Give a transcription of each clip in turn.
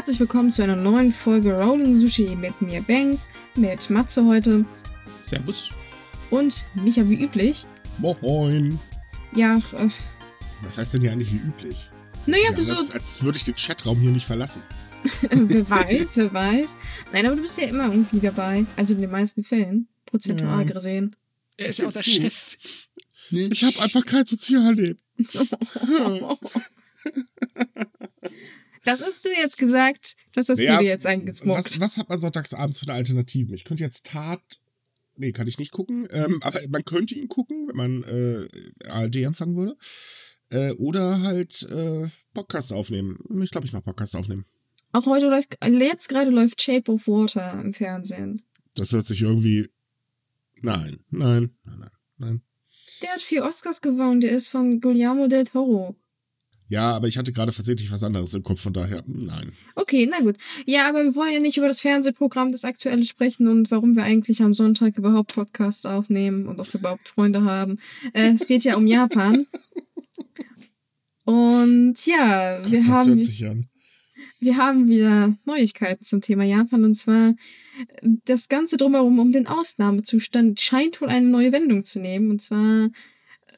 Herzlich willkommen zu einer neuen Folge Rolling Sushi mit mir Banks, mit Matze heute. Servus. Und Micha wie üblich. Moin. Ja, äh, Was heißt denn hier eigentlich wie üblich? naja, Ja, so, als, als würde ich den Chatraum hier nicht verlassen. wer weiß, wer weiß. Nein, aber du bist ja immer irgendwie dabei. Also in den meisten Fällen, prozentual Ja. gesehen. Er ist ja auch der So. Chef. Ich habe einfach kein Sozialleben. Das hast du jetzt gesagt, das hast Ja, du dir jetzt eingesmockt. Was, was hat man sonntagsabends für eine Alternative? Ich könnte jetzt Tat. Nee, kann ich nicht gucken. Ähm, aber man könnte ihn gucken, wenn man äh, ARD empfangen würde. Äh, oder halt äh, Podcast aufnehmen. Ich glaube, ich mache Podcast aufnehmen. Auch heute läuft, jetzt gerade läuft Shape of Water im Fernsehen. Das hört sich irgendwie. Nein, nein, nein, nein, nein. Der hat vier Oscars gewonnen, der ist von Guillermo del Toro. Ja, aber ich hatte gerade versehentlich was anderes im Kopf, von daher, nein. Okay, na gut. Ja, aber wir wollen ja nicht über das Fernsehprogramm, das aktuelle sprechen und warum wir eigentlich am Sonntag überhaupt Podcasts aufnehmen und ob wir überhaupt Freunde haben. Äh, es geht ja um Japan. Und ja, wir Gott, das haben, wir haben wieder Neuigkeiten zum Thema Japan und zwar das Ganze drumherum um den Ausnahmezustand scheint wohl eine neue Wendung zu nehmen und zwar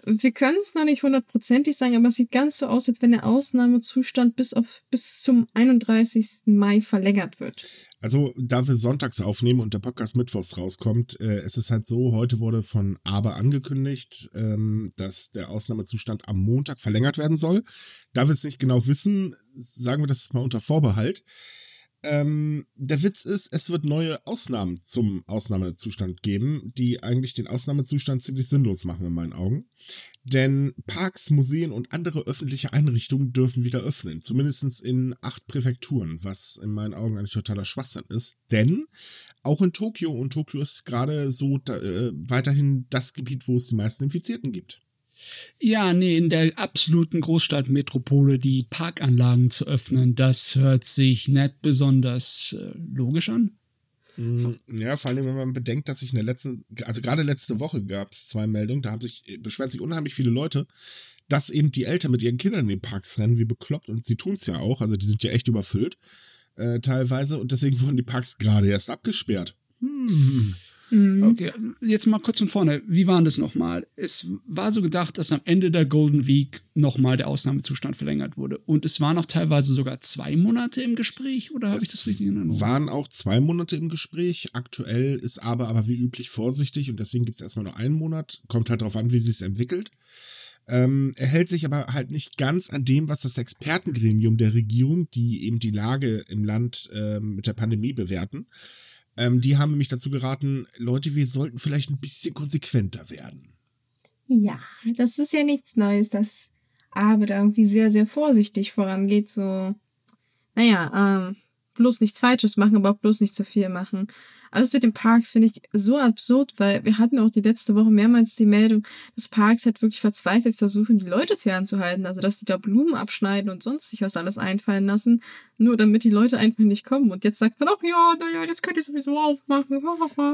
wir können es noch nicht hundertprozentig sagen, aber es sieht ganz so aus, als wenn der Ausnahmezustand bis auf bis zum 31. Mai verlängert wird. Also, da wir sonntags aufnehmen und der Podcast mittwochs rauskommt, äh, es ist halt so, heute wurde von Aber angekündigt, ähm, dass der Ausnahmezustand am Montag verlängert werden soll. Da wir es nicht genau wissen, sagen wir das mal unter Vorbehalt. Ähm, der Witz ist, es wird neue Ausnahmen zum Ausnahmezustand geben, die eigentlich den Ausnahmezustand ziemlich sinnlos machen in meinen Augen. Denn Parks, Museen und andere öffentliche Einrichtungen dürfen wieder öffnen. Zumindest in acht Präfekturen, was in meinen Augen eigentlich totaler Schwachsinn ist. Denn auch in Tokio, und Tokio ist gerade so äh, weiterhin das Gebiet, wo es die meisten Infizierten gibt. Ja, nee, in der absoluten Großstadtmetropole die Parkanlagen zu öffnen, das hört sich nicht besonders äh, logisch an. Mm, Ja, vor allem, wenn man bedenkt, dass sich in der letzten, also gerade letzte Woche gab es zwei Meldungen, da haben sich, beschweren sich unheimlich viele Leute, dass eben die Eltern mit ihren Kindern in den Parks rennen, wie bekloppt, und sie tun es ja auch, also die sind ja echt überfüllt, äh, teilweise, und deswegen wurden die Parks gerade erst abgesperrt. Hm. Mhm. Okay, jetzt mal kurz von vorne. Wie war das nochmal? Es war so gedacht, dass am Ende der Golden Week nochmal der Ausnahmezustand verlängert wurde. Und es waren auch teilweise sogar zwei Monate im Gespräch, oder habe ich das richtig in Erinnerung? Waren auch zwei Monate im Gespräch, aktuell ist aber, aber wie üblich vorsichtig und deswegen gibt es erstmal nur einen Monat, kommt halt darauf an, wie sich entwickelt. Ähm, er hält sich aber halt nicht ganz an dem, was das Expertengremium der Regierung, die eben die Lage im Land ähm, mit der Pandemie bewerten, ähm, die haben nämlich dazu geraten, Leute, wir sollten vielleicht ein bisschen konsequenter werden. Ja, das ist ja nichts Neues, dass Abe da irgendwie sehr, sehr vorsichtig vorangeht. So, naja, ähm, bloß nichts Falsches machen, aber auch bloß nicht zu viel machen. Aber das mit den Parks finde ich so absurd, weil wir hatten auch die letzte Woche mehrmals die Meldung, dass Parks halt wirklich verzweifelt versuchen, die Leute fernzuhalten. Also, dass die da Blumen abschneiden und sonst sich was alles einfallen lassen, nur damit die Leute einfach nicht kommen. Und jetzt sagt man auch, ja, naja, das könnt ihr sowieso aufmachen.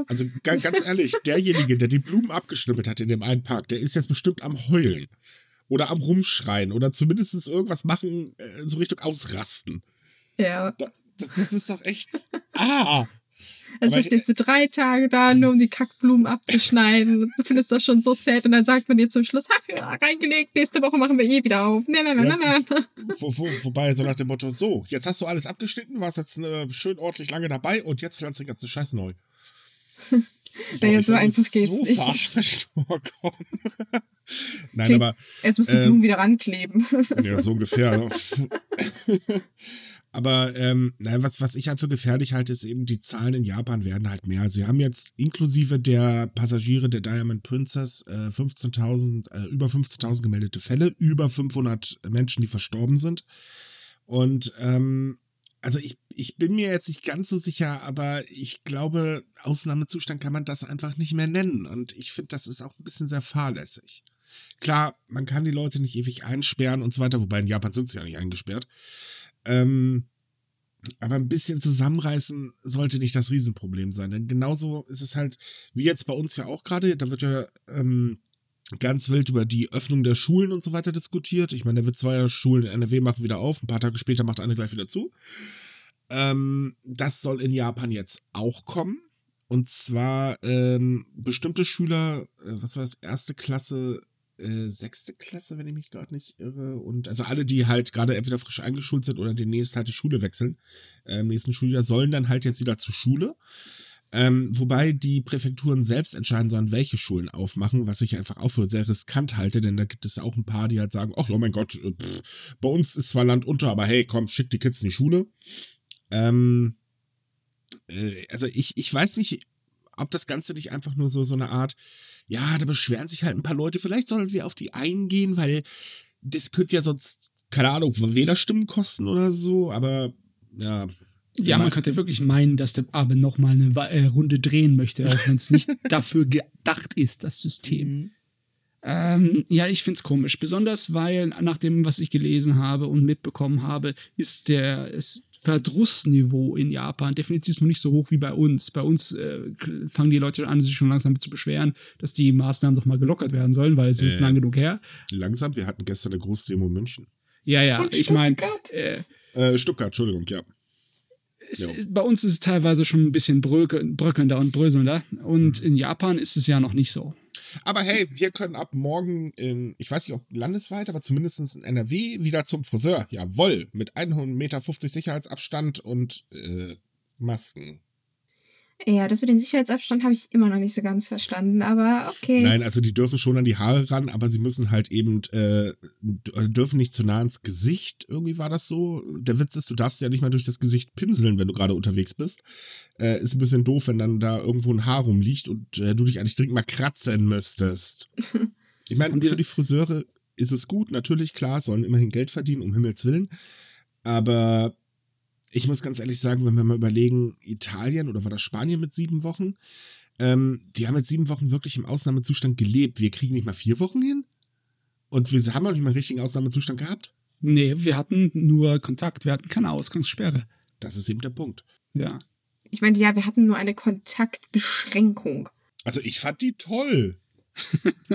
Also ganz, ganz ehrlich, derjenige, der die Blumen abgeschnippelt hat in dem einen Park, der ist jetzt bestimmt am Heulen. Oder am Rumschreien. Oder zumindest irgendwas machen, äh, so Richtung Ausrasten. ja. Da- Das, das ist doch echt. Ah! Also stehst du drei Tage da, nur um die Kackblumen abzuschneiden. Du findest das schon so sad. Und dann sagt man dir zum Schluss, hab ja reingelegt, nächste Woche machen wir eh wieder auf. Nein, nein, nein, nein, nein. Wo, wo, wobei, so nach dem Motto, so, jetzt hast du alles abgeschnitten, warst jetzt äh, schön ordentlich lange dabei und jetzt pflanzt du den ganzen Scheiß neu. Naja, ich so einfach geht's so nicht. Nein, Klingt- aber Jetzt musst du die Ähm, Blumen wieder rankleben. Ja, so ungefähr. Ne? Aber ähm, naja, was, was ich halt für gefährlich halte, ist eben, die Zahlen in Japan werden halt mehr. Sie haben jetzt inklusive der Passagiere der Diamond Princess äh, 15.000, äh, über 15.000 gemeldete Fälle, über 500 Menschen, die verstorben sind. Und ähm, also ich, ich bin mir jetzt nicht ganz so sicher, aber ich glaube, Ausnahmezustand kann man das einfach nicht mehr nennen. Und ich finde, das ist auch ein bisschen sehr fahrlässig. Klar, man kann die Leute nicht ewig einsperren und so weiter, wobei in Japan sind sie ja nicht eingesperrt. Ähm, aber ein bisschen zusammenreißen sollte nicht das Riesenproblem sein. Denn genauso ist es halt, wie jetzt bei uns ja auch gerade, da wird ja ähm, ganz wild über die Öffnung der Schulen und so weiter diskutiert. Ich meine, da wird zwei Schulen in NRW machen wieder auf, ein paar Tage später macht eine gleich wieder zu. Ähm, das soll in Japan jetzt auch kommen. Und zwar ähm, bestimmte Schüler, äh, was war das, erste Klasse, äh, sechste Klasse, wenn ich mich gerade nicht irre. Und also alle, die halt gerade entweder frisch eingeschult sind oder demnächst halt die Schule wechseln, äh, im nächsten Schuljahr, sollen dann halt jetzt wieder zur Schule. Ähm, wobei die Präfekturen selbst entscheiden sollen, welche Schulen aufmachen, was ich einfach auch für sehr riskant halte, denn da gibt es auch ein paar, die halt sagen, ach oh mein Gott, äh, pff, bei uns ist zwar Land unter, aber hey, komm, schick die Kids in die Schule. Ähm, äh, also ich, ich weiß nicht, ob das Ganze nicht einfach nur so, so eine Art, ja, da beschweren sich halt ein paar Leute, vielleicht sollten wir auf die eingehen, weil das könnte ja sonst, keine Ahnung, Wählerstimmen kosten oder so, aber ja, ja, man könnte wirklich meinen, dass der Abe noch mal eine äh, Runde drehen möchte, auch wenn es nicht dafür gedacht ist, das System. Mhm. Ähm, ja, ich finde es komisch. Besonders, weil nach dem, was ich gelesen habe und mitbekommen habe, ist der ist Verdrussniveau in Japan definitiv noch nicht so hoch wie bei uns. Bei uns äh, fangen die Leute an, sich schon langsam zu beschweren, dass die Maßnahmen doch mal gelockert werden sollen, weil es äh, jetzt lang genug her. Langsam, wir hatten gestern eine Großdemo in München. Ja, ja, und ich meine. Äh, äh, Stuttgart, Entschuldigung, ja es, ja. bei uns ist es teilweise schon ein bisschen bröckelnder und bröselnder. Und in Japan ist es ja noch nicht so. Aber hey, wir können ab morgen in, ich weiß nicht, ob landesweit, aber zumindest in NRW wieder zum Friseur. Jawoll, mit 1,50 Meter Sicherheitsabstand und äh, Masken. Ja, das mit dem Sicherheitsabstand habe ich immer noch nicht so ganz verstanden, aber okay. Nein, also die dürfen schon an die Haare ran, aber sie müssen halt eben, äh, dürfen nicht zu nah ins Gesicht. Irgendwie war das so. Der Witz ist, du darfst ja nicht mal durch das Gesicht pinseln, wenn du gerade unterwegs bist. Äh, ist ein bisschen doof, wenn dann da irgendwo ein Haar rumliegt und äh, du dich eigentlich dringend mal kratzen müsstest. Ich meine, für die Friseure ist es gut, natürlich, klar, sollen immerhin Geld verdienen, um Himmels Willen. Aber ich muss ganz ehrlich sagen, wenn wir mal überlegen, Italien oder war das Spanien mit sieben Wochen, ähm, die haben jetzt sieben Wochen wirklich im Ausnahmezustand gelebt. Wir kriegen nicht mal vier Wochen hin? Und wir haben auch nicht mal einen richtigen Ausnahmezustand gehabt? Nee, wir hatten nur Kontakt, wir hatten keine Ausgangssperre. Das ist eben der Punkt. Ja. Ich meine, ja, wir hatten nur eine Kontaktbeschränkung. Also ich fand die toll.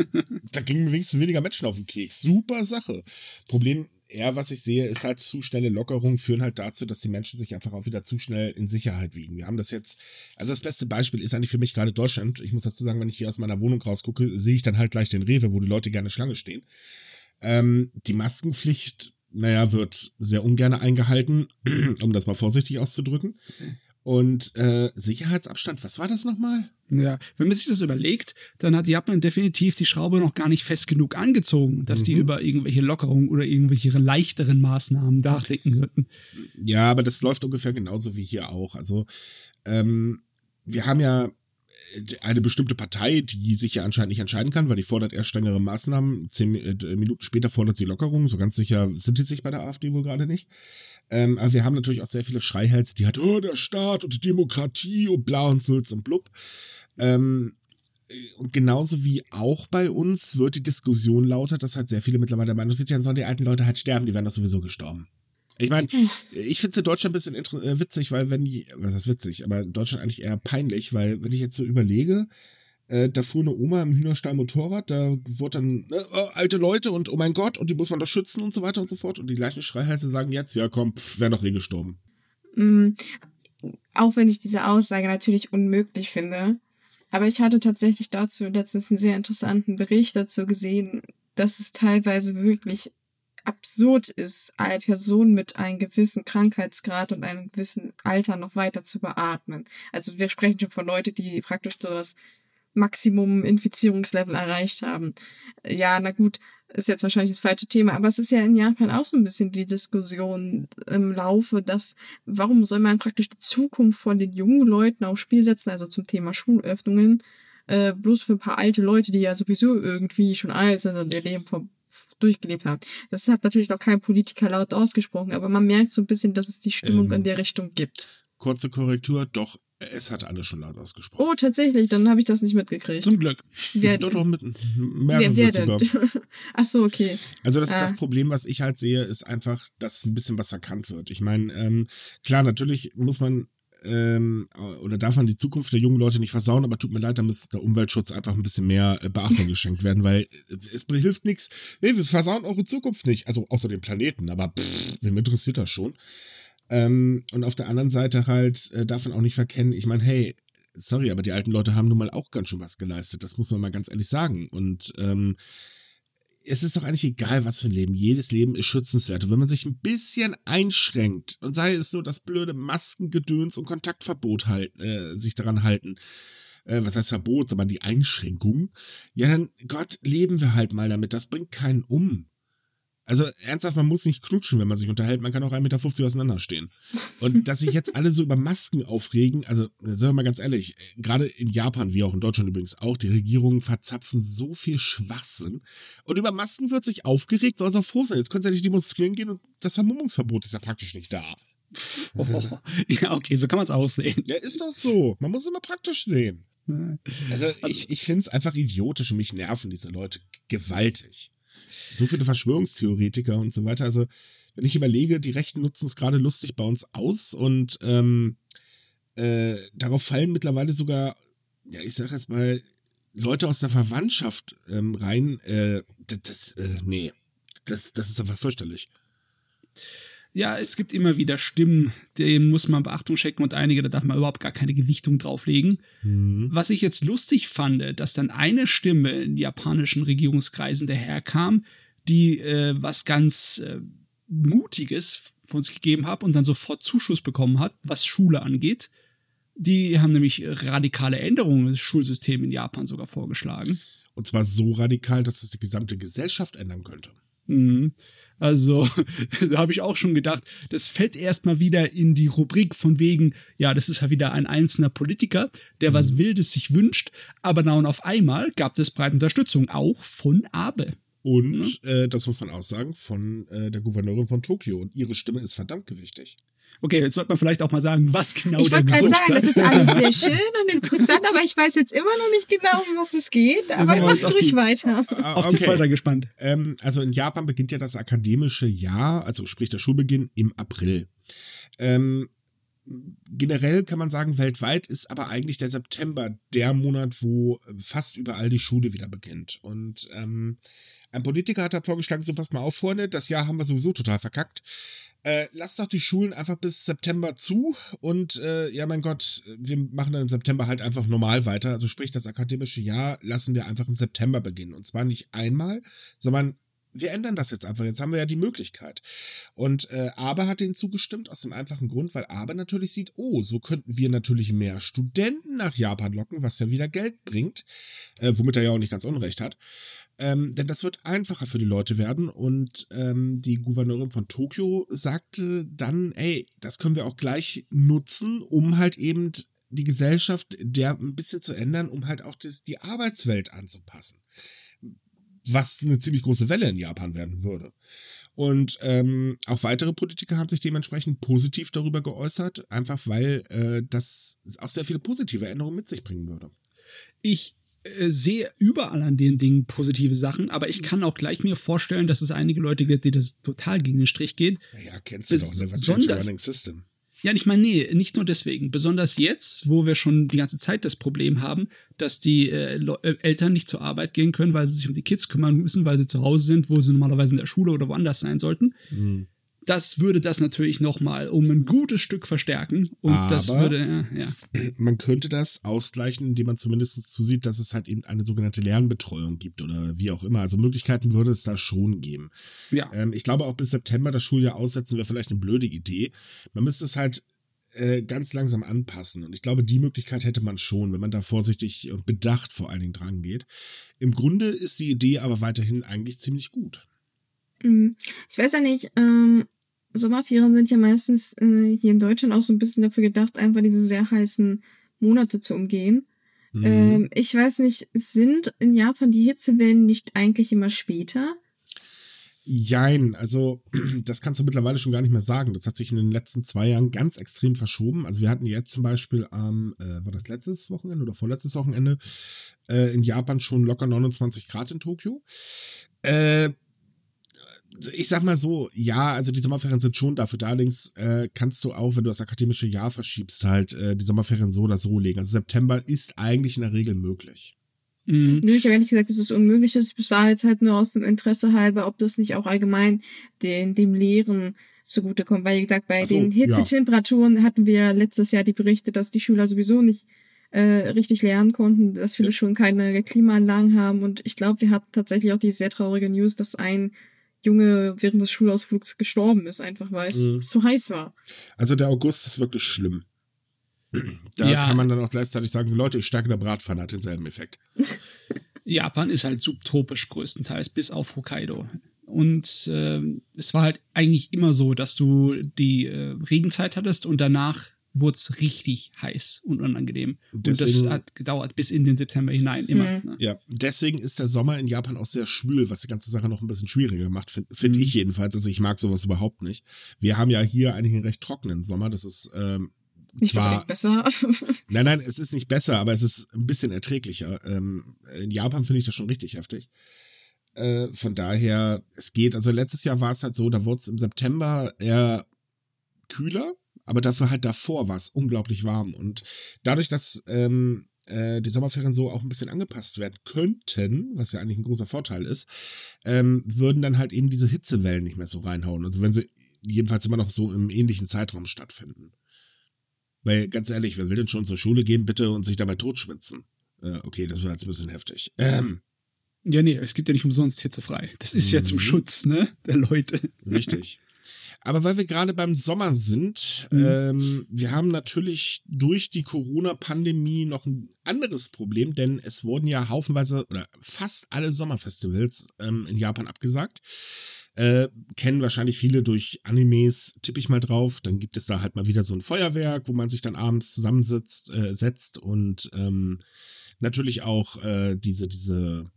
da gingen wenigstens weniger Menschen auf den Keks. Super Sache. Problem eher, was ich sehe, ist halt zu schnelle Lockerungen führen halt dazu, dass die Menschen sich einfach auch wieder zu schnell in Sicherheit wiegen. Wir haben das jetzt, also das beste Beispiel ist eigentlich für mich gerade Deutschland. Ich muss dazu sagen, wenn ich hier aus meiner Wohnung rausgucke, sehe ich dann halt gleich den Rewe, wo die Leute gerne Schlange stehen. Ähm, die Maskenpflicht, naja, wird sehr ungern eingehalten, um das mal vorsichtig auszudrücken. Und äh, Sicherheitsabstand, was war das nochmal? Ja, wenn man sich das überlegt, dann hat Japan definitiv die Schraube noch gar nicht fest genug angezogen, dass mhm. die über irgendwelche Lockerungen oder irgendwelche leichteren Maßnahmen nachdenken würden. Ja, aber das läuft ungefähr genauso wie hier auch. Also, ähm, wir haben ja äh, eine bestimmte Partei, die sich ja anscheinend nicht entscheiden kann, weil die fordert erst strengere Maßnahmen. Zehn äh, Minuten später fordert sie Lockerungen. So ganz sicher sind die sich bei der AfD wohl gerade nicht. Ähm, aber wir haben natürlich auch sehr viele Schreihälse, die halt, oh, der Staat und die Demokratie und bla und Sülz und blub. Ähm, und genauso wie auch bei uns wird die Diskussion lauter, dass halt sehr viele mittlerweile der Meinung sind, ja, sollen die alten Leute halt sterben, die werden doch sowieso gestorben. Ich meine, ich finde es in Deutschland ein bisschen äh, witzig, weil wenn, was ist witzig, aber in Deutschland eigentlich eher peinlich, weil wenn ich jetzt so überlege, äh, da fuhr eine Oma im Hühnerstall Motorrad, da wurde dann, äh, oh, alte Leute und oh mein Gott, und die muss man doch schützen und so weiter und so fort. Und die gleichen Schreihälse sagen jetzt, ja komm, pff, wäre doch eh gestorben. Mhm. Auch wenn ich diese Aussage natürlich unmöglich finde. Aber ich hatte tatsächlich dazu letztens einen sehr interessanten Bericht dazu gesehen, dass es teilweise wirklich absurd ist, eine Person mit einem gewissen Krankheitsgrad und einem gewissen Alter noch weiter zu beatmen. Also wir sprechen schon von Leuten, die praktisch so das Maximum Infizierungslevel erreicht haben. Ja, na gut, ist jetzt wahrscheinlich das falsche Thema, aber es ist ja in Japan auch so ein bisschen die Diskussion im Laufe, dass warum soll man praktisch die Zukunft von den jungen Leuten aufs Spiel setzen, also zum Thema Schulöffnungen, äh, bloß für ein paar alte Leute, die ja sowieso irgendwie schon alt sind und ihr Leben vor durchgelebt haben. Das hat natürlich noch kein Politiker laut ausgesprochen, aber man merkt so ein bisschen, dass es die Stimmung ähm, in der Richtung gibt. Kurze Korrektur, doch, es hat alle schon laut ausgesprochen. Oh, tatsächlich, dann habe ich das nicht mitgekriegt. Zum Glück. Wer, doch, doch, mit wer, wer denn? Ach so, okay. Also das, ah. das Problem, was ich halt sehe, ist einfach, dass ein bisschen was verkannt wird. Ich meine, ähm, klar, natürlich muss man ähm, oder darf man die Zukunft der jungen Leute nicht versauen, aber tut mir leid, da muss der Umweltschutz einfach ein bisschen mehr äh, Beachtung geschenkt werden, weil äh, es hilft nichts. Nee, wir versauen eure Zukunft nicht. Also außer dem Planeten, aber pff, wem interessiert das schon? Ähm, und auf der anderen Seite halt äh, darf man auch nicht verkennen, ich meine, hey, sorry, aber die alten Leute haben nun mal auch ganz schön was geleistet. Das muss man mal ganz ehrlich sagen. Und ähm, es ist doch eigentlich egal, was für ein Leben. Jedes Leben ist schützenswert. Und wenn man sich ein bisschen einschränkt und sei es nur das blöde Maskengedöns und Kontaktverbot halt, äh, sich daran halten, äh, was heißt Verbot, sondern die Einschränkung, ja dann, Gott, leben wir halt mal damit. Das bringt keinen um. Also ernsthaft, man muss nicht knutschen, wenn man sich unterhält. Man kann auch 1,50 Meter auseinanderstehen. Und dass sich jetzt alle so über Masken aufregen, also sagen wir mal ganz ehrlich, gerade in Japan, wie auch in Deutschland übrigens auch, die Regierungen verzapfen so viel Schwachsinn. Und über Masken wird sich aufgeregt, soll es auch froh sein. Jetzt können sie ja nicht demonstrieren gehen und das Vermummungsverbot ist ja praktisch nicht da. Oh, ja, okay, so kann man es aussehen. Ja, ist doch so. Man muss es immer praktisch sehen. Also ich, ich finde es einfach idiotisch und mich nerven diese Leute gewaltig so viele Verschwörungstheoretiker und so weiter. Also, wenn ich überlege, die Rechten nutzen es gerade lustig bei uns aus und ähm, äh, darauf fallen mittlerweile sogar, ja, ich sag jetzt mal, Leute aus der Verwandtschaft ähm, rein. Äh, das, das äh, nee, das, das ist einfach fürchterlich. Ja, es gibt immer wieder Stimmen, denen muss man Beachtung schenken und einige, da darf man überhaupt gar keine Gewichtung drauflegen. Mhm. Was ich jetzt lustig fand, dass dann eine Stimme in japanischen Regierungskreisen daherkam, die äh, was ganz äh, Mutiges von sich gegeben hat und dann sofort Zuschuss bekommen hat, was Schule angeht. Die haben nämlich radikale Änderungen des Schulsystems in Japan sogar vorgeschlagen. Und zwar so radikal, dass es die gesamte Gesellschaft ändern könnte. Mhm. Also, da habe ich auch schon gedacht, das fällt erstmal wieder in die Rubrik von wegen, ja, das ist ja wieder ein einzelner Politiker, der mhm. was Wildes sich wünscht, aber dann auf einmal gab es breite Unterstützung, auch von Abe. Und mhm. äh, das muss man auch sagen, von äh, der Gouverneurin von Tokio. Und ihre Stimme ist verdammt gewichtig. Okay, jetzt sollte man vielleicht auch mal sagen, was genau Ich wollte gerade sagen, das ist alles sehr schön und interessant, aber ich weiß jetzt immer noch nicht genau, um was es geht. Aber mach ruhig die, weiter. Ah, auf okay. die Folter gespannt. Ähm, also in Japan beginnt ja das akademische Jahr, also sprich der Schulbeginn im April. Ähm, generell kann man sagen, weltweit ist aber eigentlich der September der Monat, wo fast überall die Schule wieder beginnt. Und ähm, ein Politiker hat da vorgeschlagen, so passt mal auf, Freunde, das Jahr haben wir sowieso total verkackt. Äh, lasst doch die Schulen einfach bis September zu und äh, ja, mein Gott, wir machen dann im September halt einfach normal weiter. Also sprich, das akademische Jahr lassen wir einfach im September beginnen. Und zwar nicht einmal, sondern wir ändern das jetzt einfach. Jetzt haben wir ja die Möglichkeit. Und äh, Aber hat denen zugestimmt aus dem einfachen Grund, weil Aber natürlich sieht, oh, so könnten wir natürlich mehr Studenten nach Japan locken, was ja wieder Geld bringt, äh, womit er ja auch nicht ganz unrecht hat. Ähm, denn das wird einfacher für die Leute werden. Und ähm, die Gouverneurin von Tokio sagte dann, ey, das können wir auch gleich nutzen, um halt eben die Gesellschaft der ein bisschen zu ändern, um halt auch das, die Arbeitswelt anzupassen. Was eine ziemlich große Welle in Japan werden würde. Und ähm, auch weitere Politiker haben sich dementsprechend positiv darüber geäußert, einfach weil äh, das auch sehr viele positive Änderungen mit sich bringen würde. Ich äh, sehe überall an den Dingen positive Sachen, aber ich kann auch gleich mir vorstellen, dass es einige Leute gibt, die das total gegen den Strich geht. Naja, kennst du doch, was Running System. Ja, ich meine, nee, nicht nur deswegen. Besonders jetzt, wo wir schon die ganze Zeit das Problem haben, dass die äh, äh Eltern nicht zur Arbeit gehen können, weil sie sich um die Kids kümmern müssen, weil sie zu Hause sind, wo sie normalerweise in der Schule oder woanders sein sollten. Mhm das würde das natürlich nochmal um ein gutes Stück verstärken. Und Aber das würde, ja, ja. Man könnte das ausgleichen, indem man zumindest zusieht, dass es halt eben eine sogenannte Lernbetreuung gibt oder wie auch immer. Also Möglichkeiten würde es da schon geben. Ja. Ähm, ich glaube auch bis September das Schuljahr aussetzen wäre vielleicht eine blöde Idee. Man müsste es halt äh, ganz langsam anpassen. Und ich glaube, die Möglichkeit hätte man schon, wenn man da vorsichtig und bedacht vor allen Dingen dran geht. Im Grunde ist die Idee aber weiterhin eigentlich ziemlich gut. Mhm. Ich weiß ja nicht, ähm, Sommerferien sind ja meistens äh, hier in Deutschland auch so ein bisschen dafür gedacht, einfach diese sehr heißen Monate zu umgehen. Mhm. Ähm, ich weiß nicht, sind in Japan die Hitzewellen nicht eigentlich immer später? Jein, also das kannst du mittlerweile schon gar nicht mehr sagen. Das hat sich in den letzten zwei Jahren ganz extrem verschoben. Also wir hatten jetzt zum Beispiel am, äh, war das letztes Wochenende oder vorletztes Wochenende, äh, in Japan schon locker 29 Grad in Tokio. Äh, ich sag mal so, ja, also die Sommerferien sind schon dafür da. Allerdings äh, kannst du auch, wenn du das akademische Jahr verschiebst, halt äh, die Sommerferien so oder so legen. Also September ist eigentlich in der Regel möglich. Mhm. Nö, ich habe ehrlich gesagt, dass es unmöglich ist. Es war jetzt halt nur auf dem Interesse halber, ob das nicht auch allgemein den, dem Lehren zugutekommt. Weil, wie gesagt, bei so, den ja. Hitzetemperaturen hatten wir letztes Jahr die Berichte, dass die Schüler sowieso nicht äh, richtig lernen konnten, dass viele Schulen keine Klimaanlagen haben. Und ich glaube, wir hatten tatsächlich auch die sehr traurige News, dass ein Junge während des Schulausflugs gestorben ist, einfach weil es Mhm. zu heiß war. Also der August ist wirklich schlimm. Da Ja. kann man dann auch gleichzeitig sagen, Leute, ich steige in der Bratpfanne, hat denselben Effekt. Japan ist halt subtropisch größtenteils, bis auf Hokkaido. Und ähm, es war halt eigentlich immer so, dass du die äh, Regenzeit hattest und danach wurde es richtig heiß und unangenehm. Und das Deswegen- hat gedauert bis in den September hinein, immer. Mhm. Ne? Ja, deswegen ist der Sommer in Japan auch sehr schwül, was die ganze Sache noch ein bisschen schwieriger macht, finde find Mhm. ich jedenfalls. Also ich mag sowas überhaupt nicht. Wir haben ja hier eigentlich einen recht trockenen Sommer. Das ist ähm, Nicht zwar besser. Nein, nein, es ist nicht besser, aber es ist ein bisschen erträglicher. Ähm, in Japan finde ich das schon richtig heftig. Äh, von daher, es geht. Also letztes Jahr war es halt so, da wurde es im September eher kühler, aber dafür halt davor war es unglaublich warm. Und dadurch, dass ähm, äh, die Sommerferien so auch ein bisschen angepasst werden könnten, was ja eigentlich ein großer Vorteil ist, ähm, würden dann halt eben diese Hitzewellen nicht mehr so reinhauen. Also wenn sie jedenfalls immer noch so im ähnlichen Zeitraum stattfinden. Weil ganz ehrlich, wer will denn schon zur Schule gehen, bitte und sich dabei totschwitzen? Äh, okay, das war jetzt ein bisschen heftig. Ähm, Ja, nee, es gibt ja nicht umsonst hitzefrei. Das ist ja zum Mhm. Schutz, ne, der Leute. richtig. Aber weil wir gerade beim Sommer sind, Mhm. ähm, wir haben natürlich durch die Corona-Pandemie noch ein anderes Problem, denn es wurden ja haufenweise oder fast alle Sommerfestivals ähm, in Japan abgesagt. Äh, kennen wahrscheinlich viele durch Animes, tippe ich mal drauf. Dann gibt es da halt mal wieder so ein Feuerwerk, wo man sich dann abends zusammensitzt äh, setzt und ähm, natürlich auch äh, diese, diese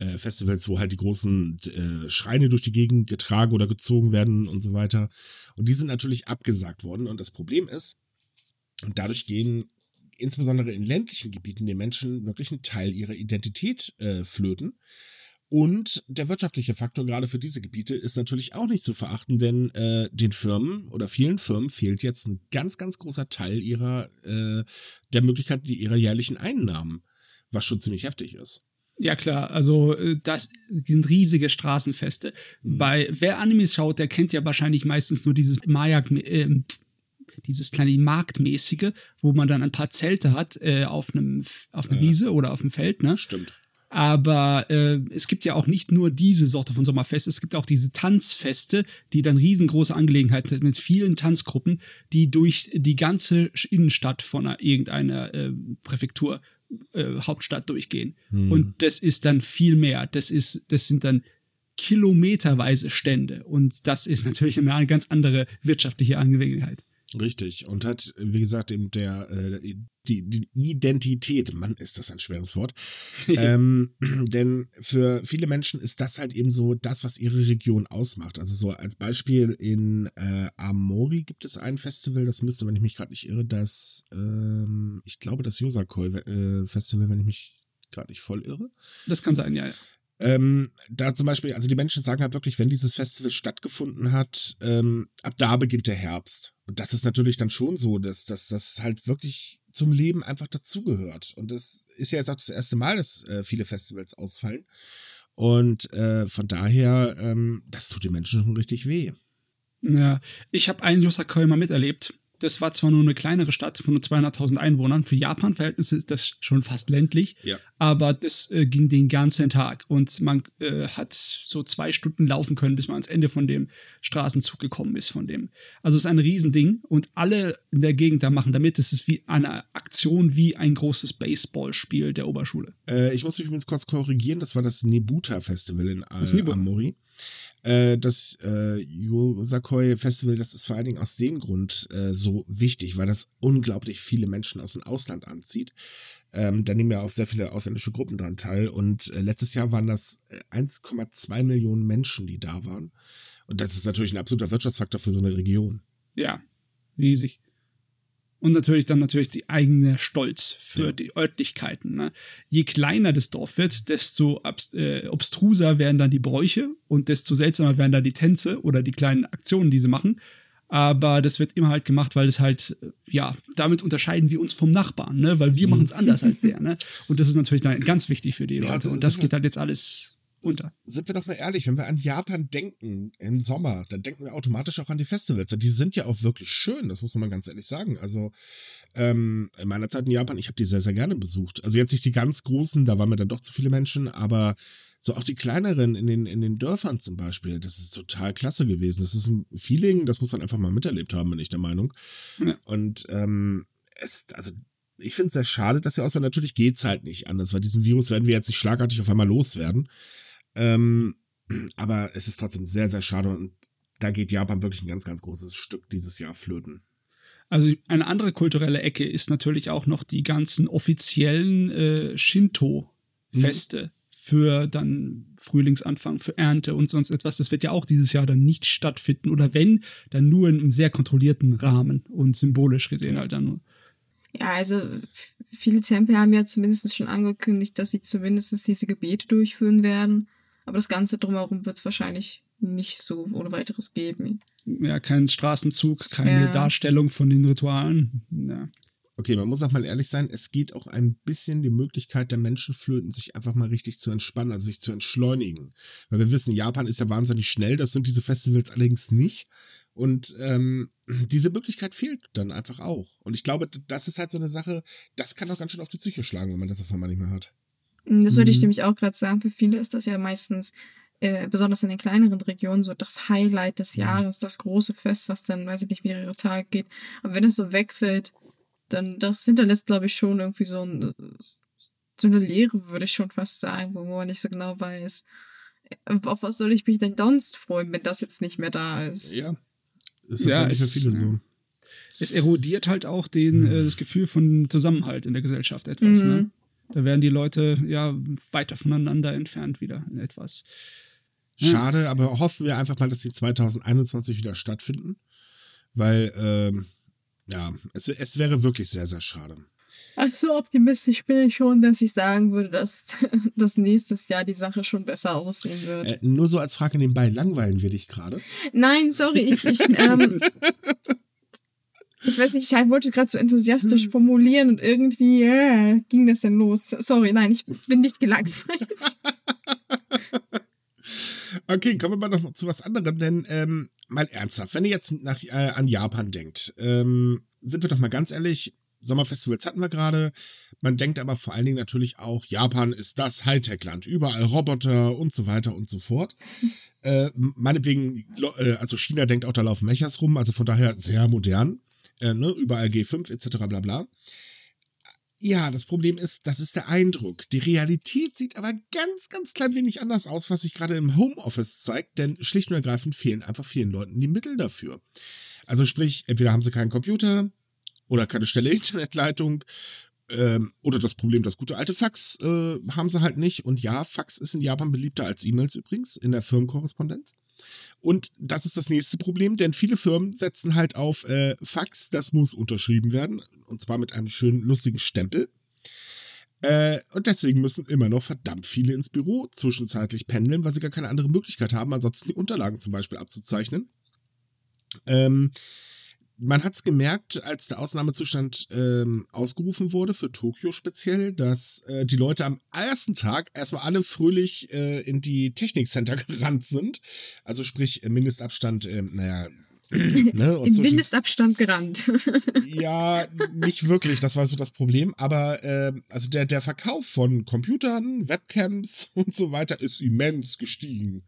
äh, Festivals, wo halt die großen äh, Schreine durch die Gegend getragen oder gezogen werden und so weiter. Und die sind natürlich abgesagt worden. Und das Problem ist, dadurch gehen insbesondere in ländlichen Gebieten den Menschen wirklich einen Teil ihrer Identität äh, flöten. Und der wirtschaftliche Faktor gerade für diese Gebiete ist natürlich auch nicht zu verachten, denn äh, den Firmen oder vielen Firmen fehlt jetzt ein ganz, ganz großer Teil ihrer äh, der Möglichkeit ihrer jährlichen Einnahmen, was schon ziemlich heftig ist. Ja, klar, also äh, das sind riesige Straßenfeste. Mhm. Bei wer Animes schaut, der kennt ja wahrscheinlich meistens nur dieses Maya, ähm, dieses kleine Marktmäßige, wo man dann ein paar Zelte hat äh, auf einem auf einer Ja. Wiese oder auf dem Feld, ne? Stimmt. Aber äh, es gibt ja auch nicht nur diese Sorte von Sommerfest, es gibt auch diese Tanzfeste, die dann riesengroße Angelegenheit sind mit vielen Tanzgruppen, die durch die ganze Innenstadt von einer, irgendeiner äh, Präfektur, äh, Hauptstadt durchgehen. Hm. Und das ist dann viel mehr. Das ist, das sind dann kilometerweise Stände. Und das ist natürlich eine ganz andere wirtschaftliche Angelegenheit. Richtig. Und hat, wie gesagt, eben der, äh, die, die Identität, Mann, ist das ein schweres Wort. ähm, denn für viele Menschen ist das halt eben so das, was ihre Region ausmacht. Also so als Beispiel in äh, Amori gibt es ein Festival, das müsste, wenn ich mich gerade nicht irre, das, ähm, ich glaube, das Yosakoi-Festival, wenn ich mich gerade nicht voll irre. Das kann sein, ja. ja. Ähm, da zum Beispiel, also die Menschen sagen halt wirklich, wenn dieses Festival stattgefunden hat, ähm, ab da beginnt der Herbst. Und das ist natürlich dann schon so, dass, das halt wirklich zum Leben einfach dazugehört. Und das ist ja jetzt auch das erste Mal, dass äh, viele Festivals ausfallen. Und äh, von daher, ähm, das tut den Menschen schon richtig weh. Ja, ich habe einen Yosakoi mal miterlebt. Das war zwar nur eine kleinere Stadt von nur 200.000 Einwohnern. Für Japan-Verhältnisse ist das schon fast ländlich. Ja. Aber das äh, ging den ganzen Tag. Und man äh, hat so zwei Stunden laufen können, bis man ans Ende von dem Straßenzug gekommen ist. Von dem. Also es ist ein Riesending. Und alle in der Gegend da machen damit. Es ist wie eine Aktion, wie ein großes Baseballspiel der Oberschule. Äh, ich muss mich übrigens kurz korrigieren, das war das Nebuta Festival in Das äh. Amori. Äh, das äh, Yosakoi Festival, das ist vor allen Dingen aus dem Grund äh, so wichtig, weil das unglaublich viele Menschen aus dem Ausland anzieht. Ähm, da nehmen ja auch sehr viele ausländische Gruppen dran teil. Und äh, letztes Jahr waren das äh, 1,2 Millionen Menschen, die da waren. Und das ist natürlich ein absoluter Wirtschaftsfaktor für so eine Region. Ja, riesig. Und natürlich dann natürlich die eigene Stolz für Ja. die Örtlichkeiten. Ne? Je kleiner das Dorf wird, desto äh, obstruser werden dann die Bräuche und desto seltsamer werden dann die Tänze oder die kleinen Aktionen, die sie machen. Aber das wird immer halt gemacht, weil es halt, äh, ja, damit unterscheiden wir uns vom Nachbarn, ne? Weil wir machen es anders als der, ne? Und das ist natürlich dann ganz wichtig für die Ja, Leute. also und das geht halt jetzt alles unter. Sind wir doch mal ehrlich, wenn wir an Japan denken im Sommer, dann denken wir automatisch auch an die Festivals. Die sind ja auch wirklich schön, das muss man ganz ehrlich sagen. Also ähm, in meiner Zeit in Japan, ich habe die sehr, sehr gerne besucht. Also jetzt nicht die ganz großen, da waren mir dann doch zu viele Menschen, aber so auch die kleineren in den, in den Dörfern zum Beispiel, das ist total klasse gewesen. Das ist ein Feeling, das muss man einfach mal miterlebt haben, bin ich der Meinung. Ja. Und ähm, es, also ich finde es sehr schade, dass ja aus, natürlich geht's halt nicht anders, weil diesen Virus werden wir jetzt nicht schlagartig auf einmal loswerden. Ähm, aber es ist trotzdem sehr, sehr schade und da geht Japan wirklich ein ganz, ganz großes Stück dieses Jahr flöten. Also eine andere kulturelle Ecke ist natürlich auch noch die ganzen offiziellen äh, Shinto-Feste für dann Frühlingsanfang, für Ernte und sonst etwas. Das wird ja auch dieses Jahr dann nicht stattfinden oder wenn, dann nur in einem sehr kontrollierten Rahmen und symbolisch gesehen halt dann nur. Ja, also viele Tempel haben ja zumindest schon angekündigt, dass sie zumindest diese Gebete durchführen werden. Aber das Ganze drumherum wird es wahrscheinlich nicht so ohne weiteres geben. Ja, kein Straßenzug, keine Ja. Darstellung von den Ritualen. Ja. Okay, man muss auch mal ehrlich sein, es geht auch ein bisschen die Möglichkeit der Menschenflöten, sich einfach mal richtig zu entspannen, also sich zu entschleunigen. Weil wir wissen, Japan ist ja wahnsinnig schnell, das sind diese Festivals allerdings nicht. Und ähm, diese Möglichkeit fehlt dann einfach auch. Und ich glaube, das ist halt so eine Sache, das kann auch ganz schön auf die Psyche schlagen, wenn man das auf einmal nicht mehr hat. Mm, Das würde ich Mhm. nämlich auch gerade sagen. Für viele ist das ja meistens, äh, besonders in den kleineren Regionen, so das Highlight des Jahres, das große Fest, was dann, weiß ich nicht, mehrere Tage geht. Aber wenn es so wegfällt, dann das hinterlässt, glaube ich, schon irgendwie so, ein, so eine Leere, würde ich schon fast sagen, wo man nicht so genau weiß, äh, auf was soll ich mich denn sonst freuen, wenn das jetzt nicht mehr da ist. Ja. Es ist Ja, nicht für es- viele so. Es erodiert halt auch den, äh, das Gefühl von Zusammenhalt in der Gesellschaft etwas. Mhm. Ne? Da werden die Leute ja weiter voneinander entfernt wieder in etwas. Ja. Schade, aber hoffen wir einfach mal, dass die 2021 wieder stattfinden. Weil, ähm, ja, es, es wäre wirklich sehr, sehr schade. Ach so optimistisch bin ich schon, dass ich sagen würde, dass, dass nächstes Jahr die Sache schon besser aussehen wird. Äh, nur so als Frage nebenbei, langweilen wir dich gerade? Nein, sorry, ich, ich, ähm, ich weiß nicht, ich wollte gerade so enthusiastisch formulieren und irgendwie äh, ging das denn los. Sorry, nein, ich bin nicht gelangweilt. Okay, kommen wir mal noch zu was anderem, denn ähm, mal ernsthaft, wenn ihr jetzt nach, äh, an Japan denkt, ähm, sind wir doch mal ganz ehrlich, Sommerfestivals hatten wir gerade, man denkt aber vor allen Dingen natürlich auch, Japan ist das Hightech-Land, überall Roboter und so weiter und so fort. Äh, meinetwegen, äh, also China denkt auch, da laufen Mechas rum, also von daher sehr modern, äh, ne, überall G5 etc. bla bla. Ja, das Problem ist, das ist der Eindruck. Die Realität sieht aber ganz, ganz klein wenig anders aus, was sich gerade im Homeoffice zeigt, denn schlicht und ergreifend fehlen einfach vielen Leuten die Mittel dafür. Also sprich, entweder haben sie keinen Computer oder keine schnelle Internetleitung ähm, oder das Problem, das gute alte Fax äh, haben sie halt nicht. Und ja, Fax ist in Japan beliebter als E-Mails übrigens in der Firmenkorrespondenz. Und das ist das nächste Problem, denn viele Firmen setzen halt auf äh, Fax, das muss unterschrieben werden. Und zwar mit einem schönen, lustigen Stempel. Äh, und deswegen müssen immer noch verdammt viele ins Büro zwischenzeitlich pendeln, weil sie gar keine andere Möglichkeit haben, ansonsten die Unterlagen zum Beispiel abzuzeichnen. Ähm, man hat es gemerkt, als der Ausnahmezustand ähm, ausgerufen wurde, für Tokio speziell, dass äh, die Leute am ersten Tag erstmal alle fröhlich äh, in die Technikcenter gerannt sind. Also sprich, äh, Mindestabstand, äh, naja, ne, und zwischen- Mindestabstand gerannt. ja, nicht wirklich, das war so das Problem. Aber äh, also der, der Verkauf von Computern, Webcams und so weiter ist immens gestiegen.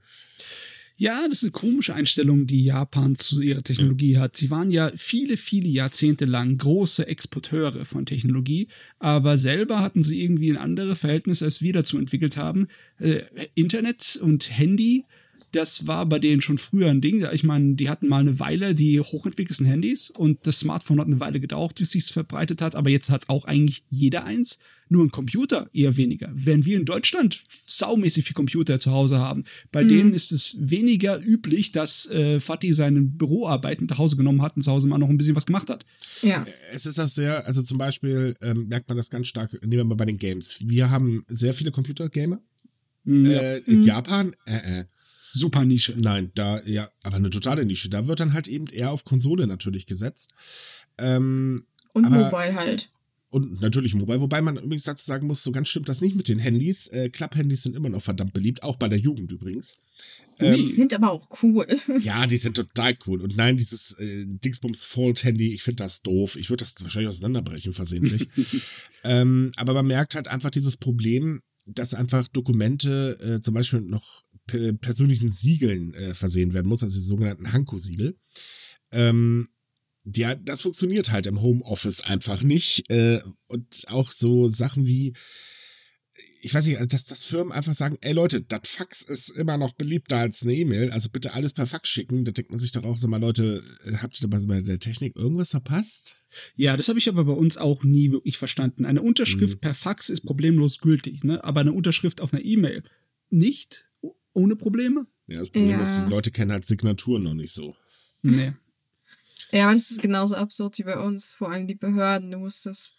Ja, das ist eine komische Einstellung, die Japan zu ihrer Technologie hat. Sie waren ja viele, viele Jahrzehnte lang große Exporteure von Technologie, aber selber hatten sie irgendwie ein anderes Verhältnis, als wir dazu entwickelt haben. Äh, Internet und Handy, das war bei denen schon früher ein Ding. Ich meine, die hatten mal eine Weile die hochentwickelsten Handys und das Smartphone hat eine Weile gedauert, bis sich verbreitet hat, aber jetzt hat auch eigentlich jeder eins. Nur ein Computer eher weniger. Wenn wir in Deutschland saumäßig viel Computer zu Hause haben, bei Mhm. denen ist es weniger üblich, dass äh, Fatih seine Büroarbeit mit nach Hause genommen hat und zu Hause mal noch ein bisschen was gemacht hat. ja. Es ist auch sehr, also zum Beispiel ähm, merkt man das ganz stark, nehmen wir mal bei den Games. Wir haben sehr viele Computergamer. Ja. Äh, in Japan, äh, äh, Super Nische. nein, da, ja, aber eine totale Nische. Da wird dann halt eben eher auf Konsole natürlich gesetzt. Ähm, Und Aber- Mobile halt. und natürlich Mobile, wobei man übrigens dazu sagen muss, so ganz stimmt das nicht mit den Handys. Äh, Klapp-Handys sind immer noch verdammt beliebt, auch bei der Jugend übrigens. Ähm, die sind aber auch cool. Ja, die sind total cool. Und nein, dieses äh, Dingsbums Fold-Handy, ich finde das doof. Ich würde das wahrscheinlich auseinanderbrechen, versehentlich. ähm, aber man merkt halt einfach dieses Problem, dass einfach Dokumente äh, zum Beispiel noch persönlichen Siegeln äh, versehen werden muss, also die sogenannten Hanko-Siegel. Ähm, ja, das funktioniert halt im Homeoffice einfach nicht. Äh, und auch so Sachen wie, ich weiß nicht, also dass, dass Firmen einfach sagen, ey Leute, das Fax ist immer noch beliebter als eine E-Mail, also bitte alles per Fax schicken. Da denkt man sich doch auch, sag mal, Leute, äh, habt ihr bei der Technik irgendwas verpasst? Ja, das habe ich aber bei uns auch nie wirklich verstanden. Eine Unterschrift mhm. per Fax ist problemlos gültig, ne? aber eine Unterschrift auf einer E-Mail nicht ohne Probleme. Ja, das Problem ja. ist, die Leute kennen halt Signaturen noch nicht so. Nee. Ja, aber das ist genauso absurd wie bei uns, vor allem die Behörden. Du musst es,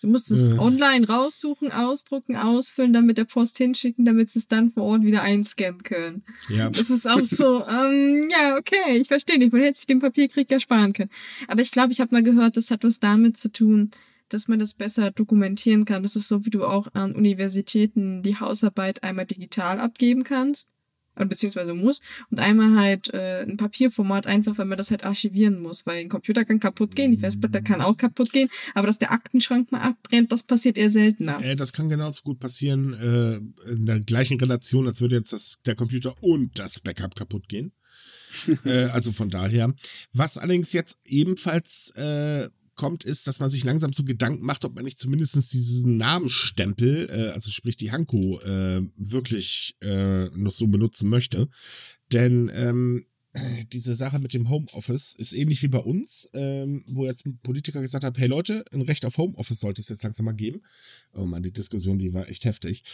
du musst es äh. online raussuchen, ausdrucken, ausfüllen, dann mit der Post hinschicken, damit sie es dann vor Ort wieder einscannen können. Ja. Das ist auch so, ähm, ja, okay, ich verstehe nicht, man hätte sich den Papierkrieg ja sparen können. Aber ich glaube, ich habe mal gehört, das hat was damit zu tun, dass man das besser dokumentieren kann. Das ist so, wie du auch an Universitäten die Hausarbeit einmal digital abgeben kannst beziehungsweise muss und einmal halt äh, ein Papierformat einfach, wenn man das halt archivieren muss, weil ein Computer kann kaputt gehen, die Festplatte kann auch kaputt gehen, aber dass der Aktenschrank mal abbrennt, das passiert eher seltener. Äh, das kann genauso gut passieren äh, in der gleichen Relation, als würde jetzt das, der Computer und das Backup kaputt gehen. äh, also von daher. Was allerdings jetzt ebenfalls äh, kommt, ist, dass man sich langsam zu Gedanken macht, ob man nicht zumindest diesen Namensstempel, äh, also sprich die Hanko, äh, wirklich äh, noch so benutzen möchte. Denn ähm, diese Sache mit dem Homeoffice ist ähnlich wie bei uns, ähm, wo jetzt ein Politiker gesagt hat, hey Leute, ein Recht auf Homeoffice sollte es jetzt langsam mal geben. Oh man, die Diskussion, die war echt heftig.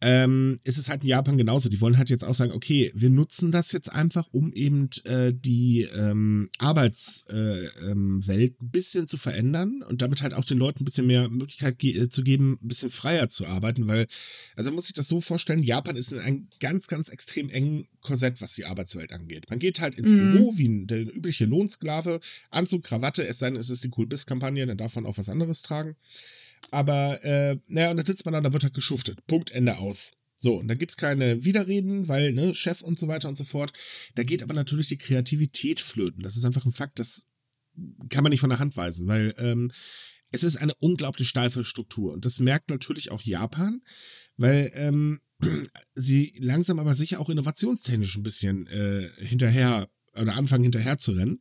Ähm, ist es halt in Japan genauso. Die wollen halt jetzt auch sagen, okay, wir nutzen das jetzt einfach, um eben äh, die ähm, Arbeitswelt äh, ähm, ein bisschen zu verändern und damit halt auch den Leuten ein bisschen mehr Möglichkeit ge äh, zu geben, ein bisschen freier zu arbeiten, weil, also muss sich das so vorstellen, Japan ist in einem ganz, ganz extrem engen Korsett, was die Arbeitswelt angeht. Man geht halt ins mhm. Büro wie ein, der übliche Lohnsklave, Anzug, Krawatte, es sei denn, es ist die Cool-Biss-Kampagne, dann darf man auch was anderes tragen. Aber, äh, naja, und da sitzt man da, da wird halt geschuftet. Punkt, Ende aus. So, und da gibt's keine Widerreden, weil, ne, Chef und so weiter und so fort. Da geht aber natürlich die Kreativität flöten. Das ist einfach ein Fakt, das kann man nicht von der Hand weisen, weil ähm, es ist eine unglaublich steife Struktur. Und das merkt natürlich auch Japan, weil ähm, sie langsam aber sicher auch innovationstechnisch ein bisschen äh, hinterher oder anfangen hinterher zu rennen.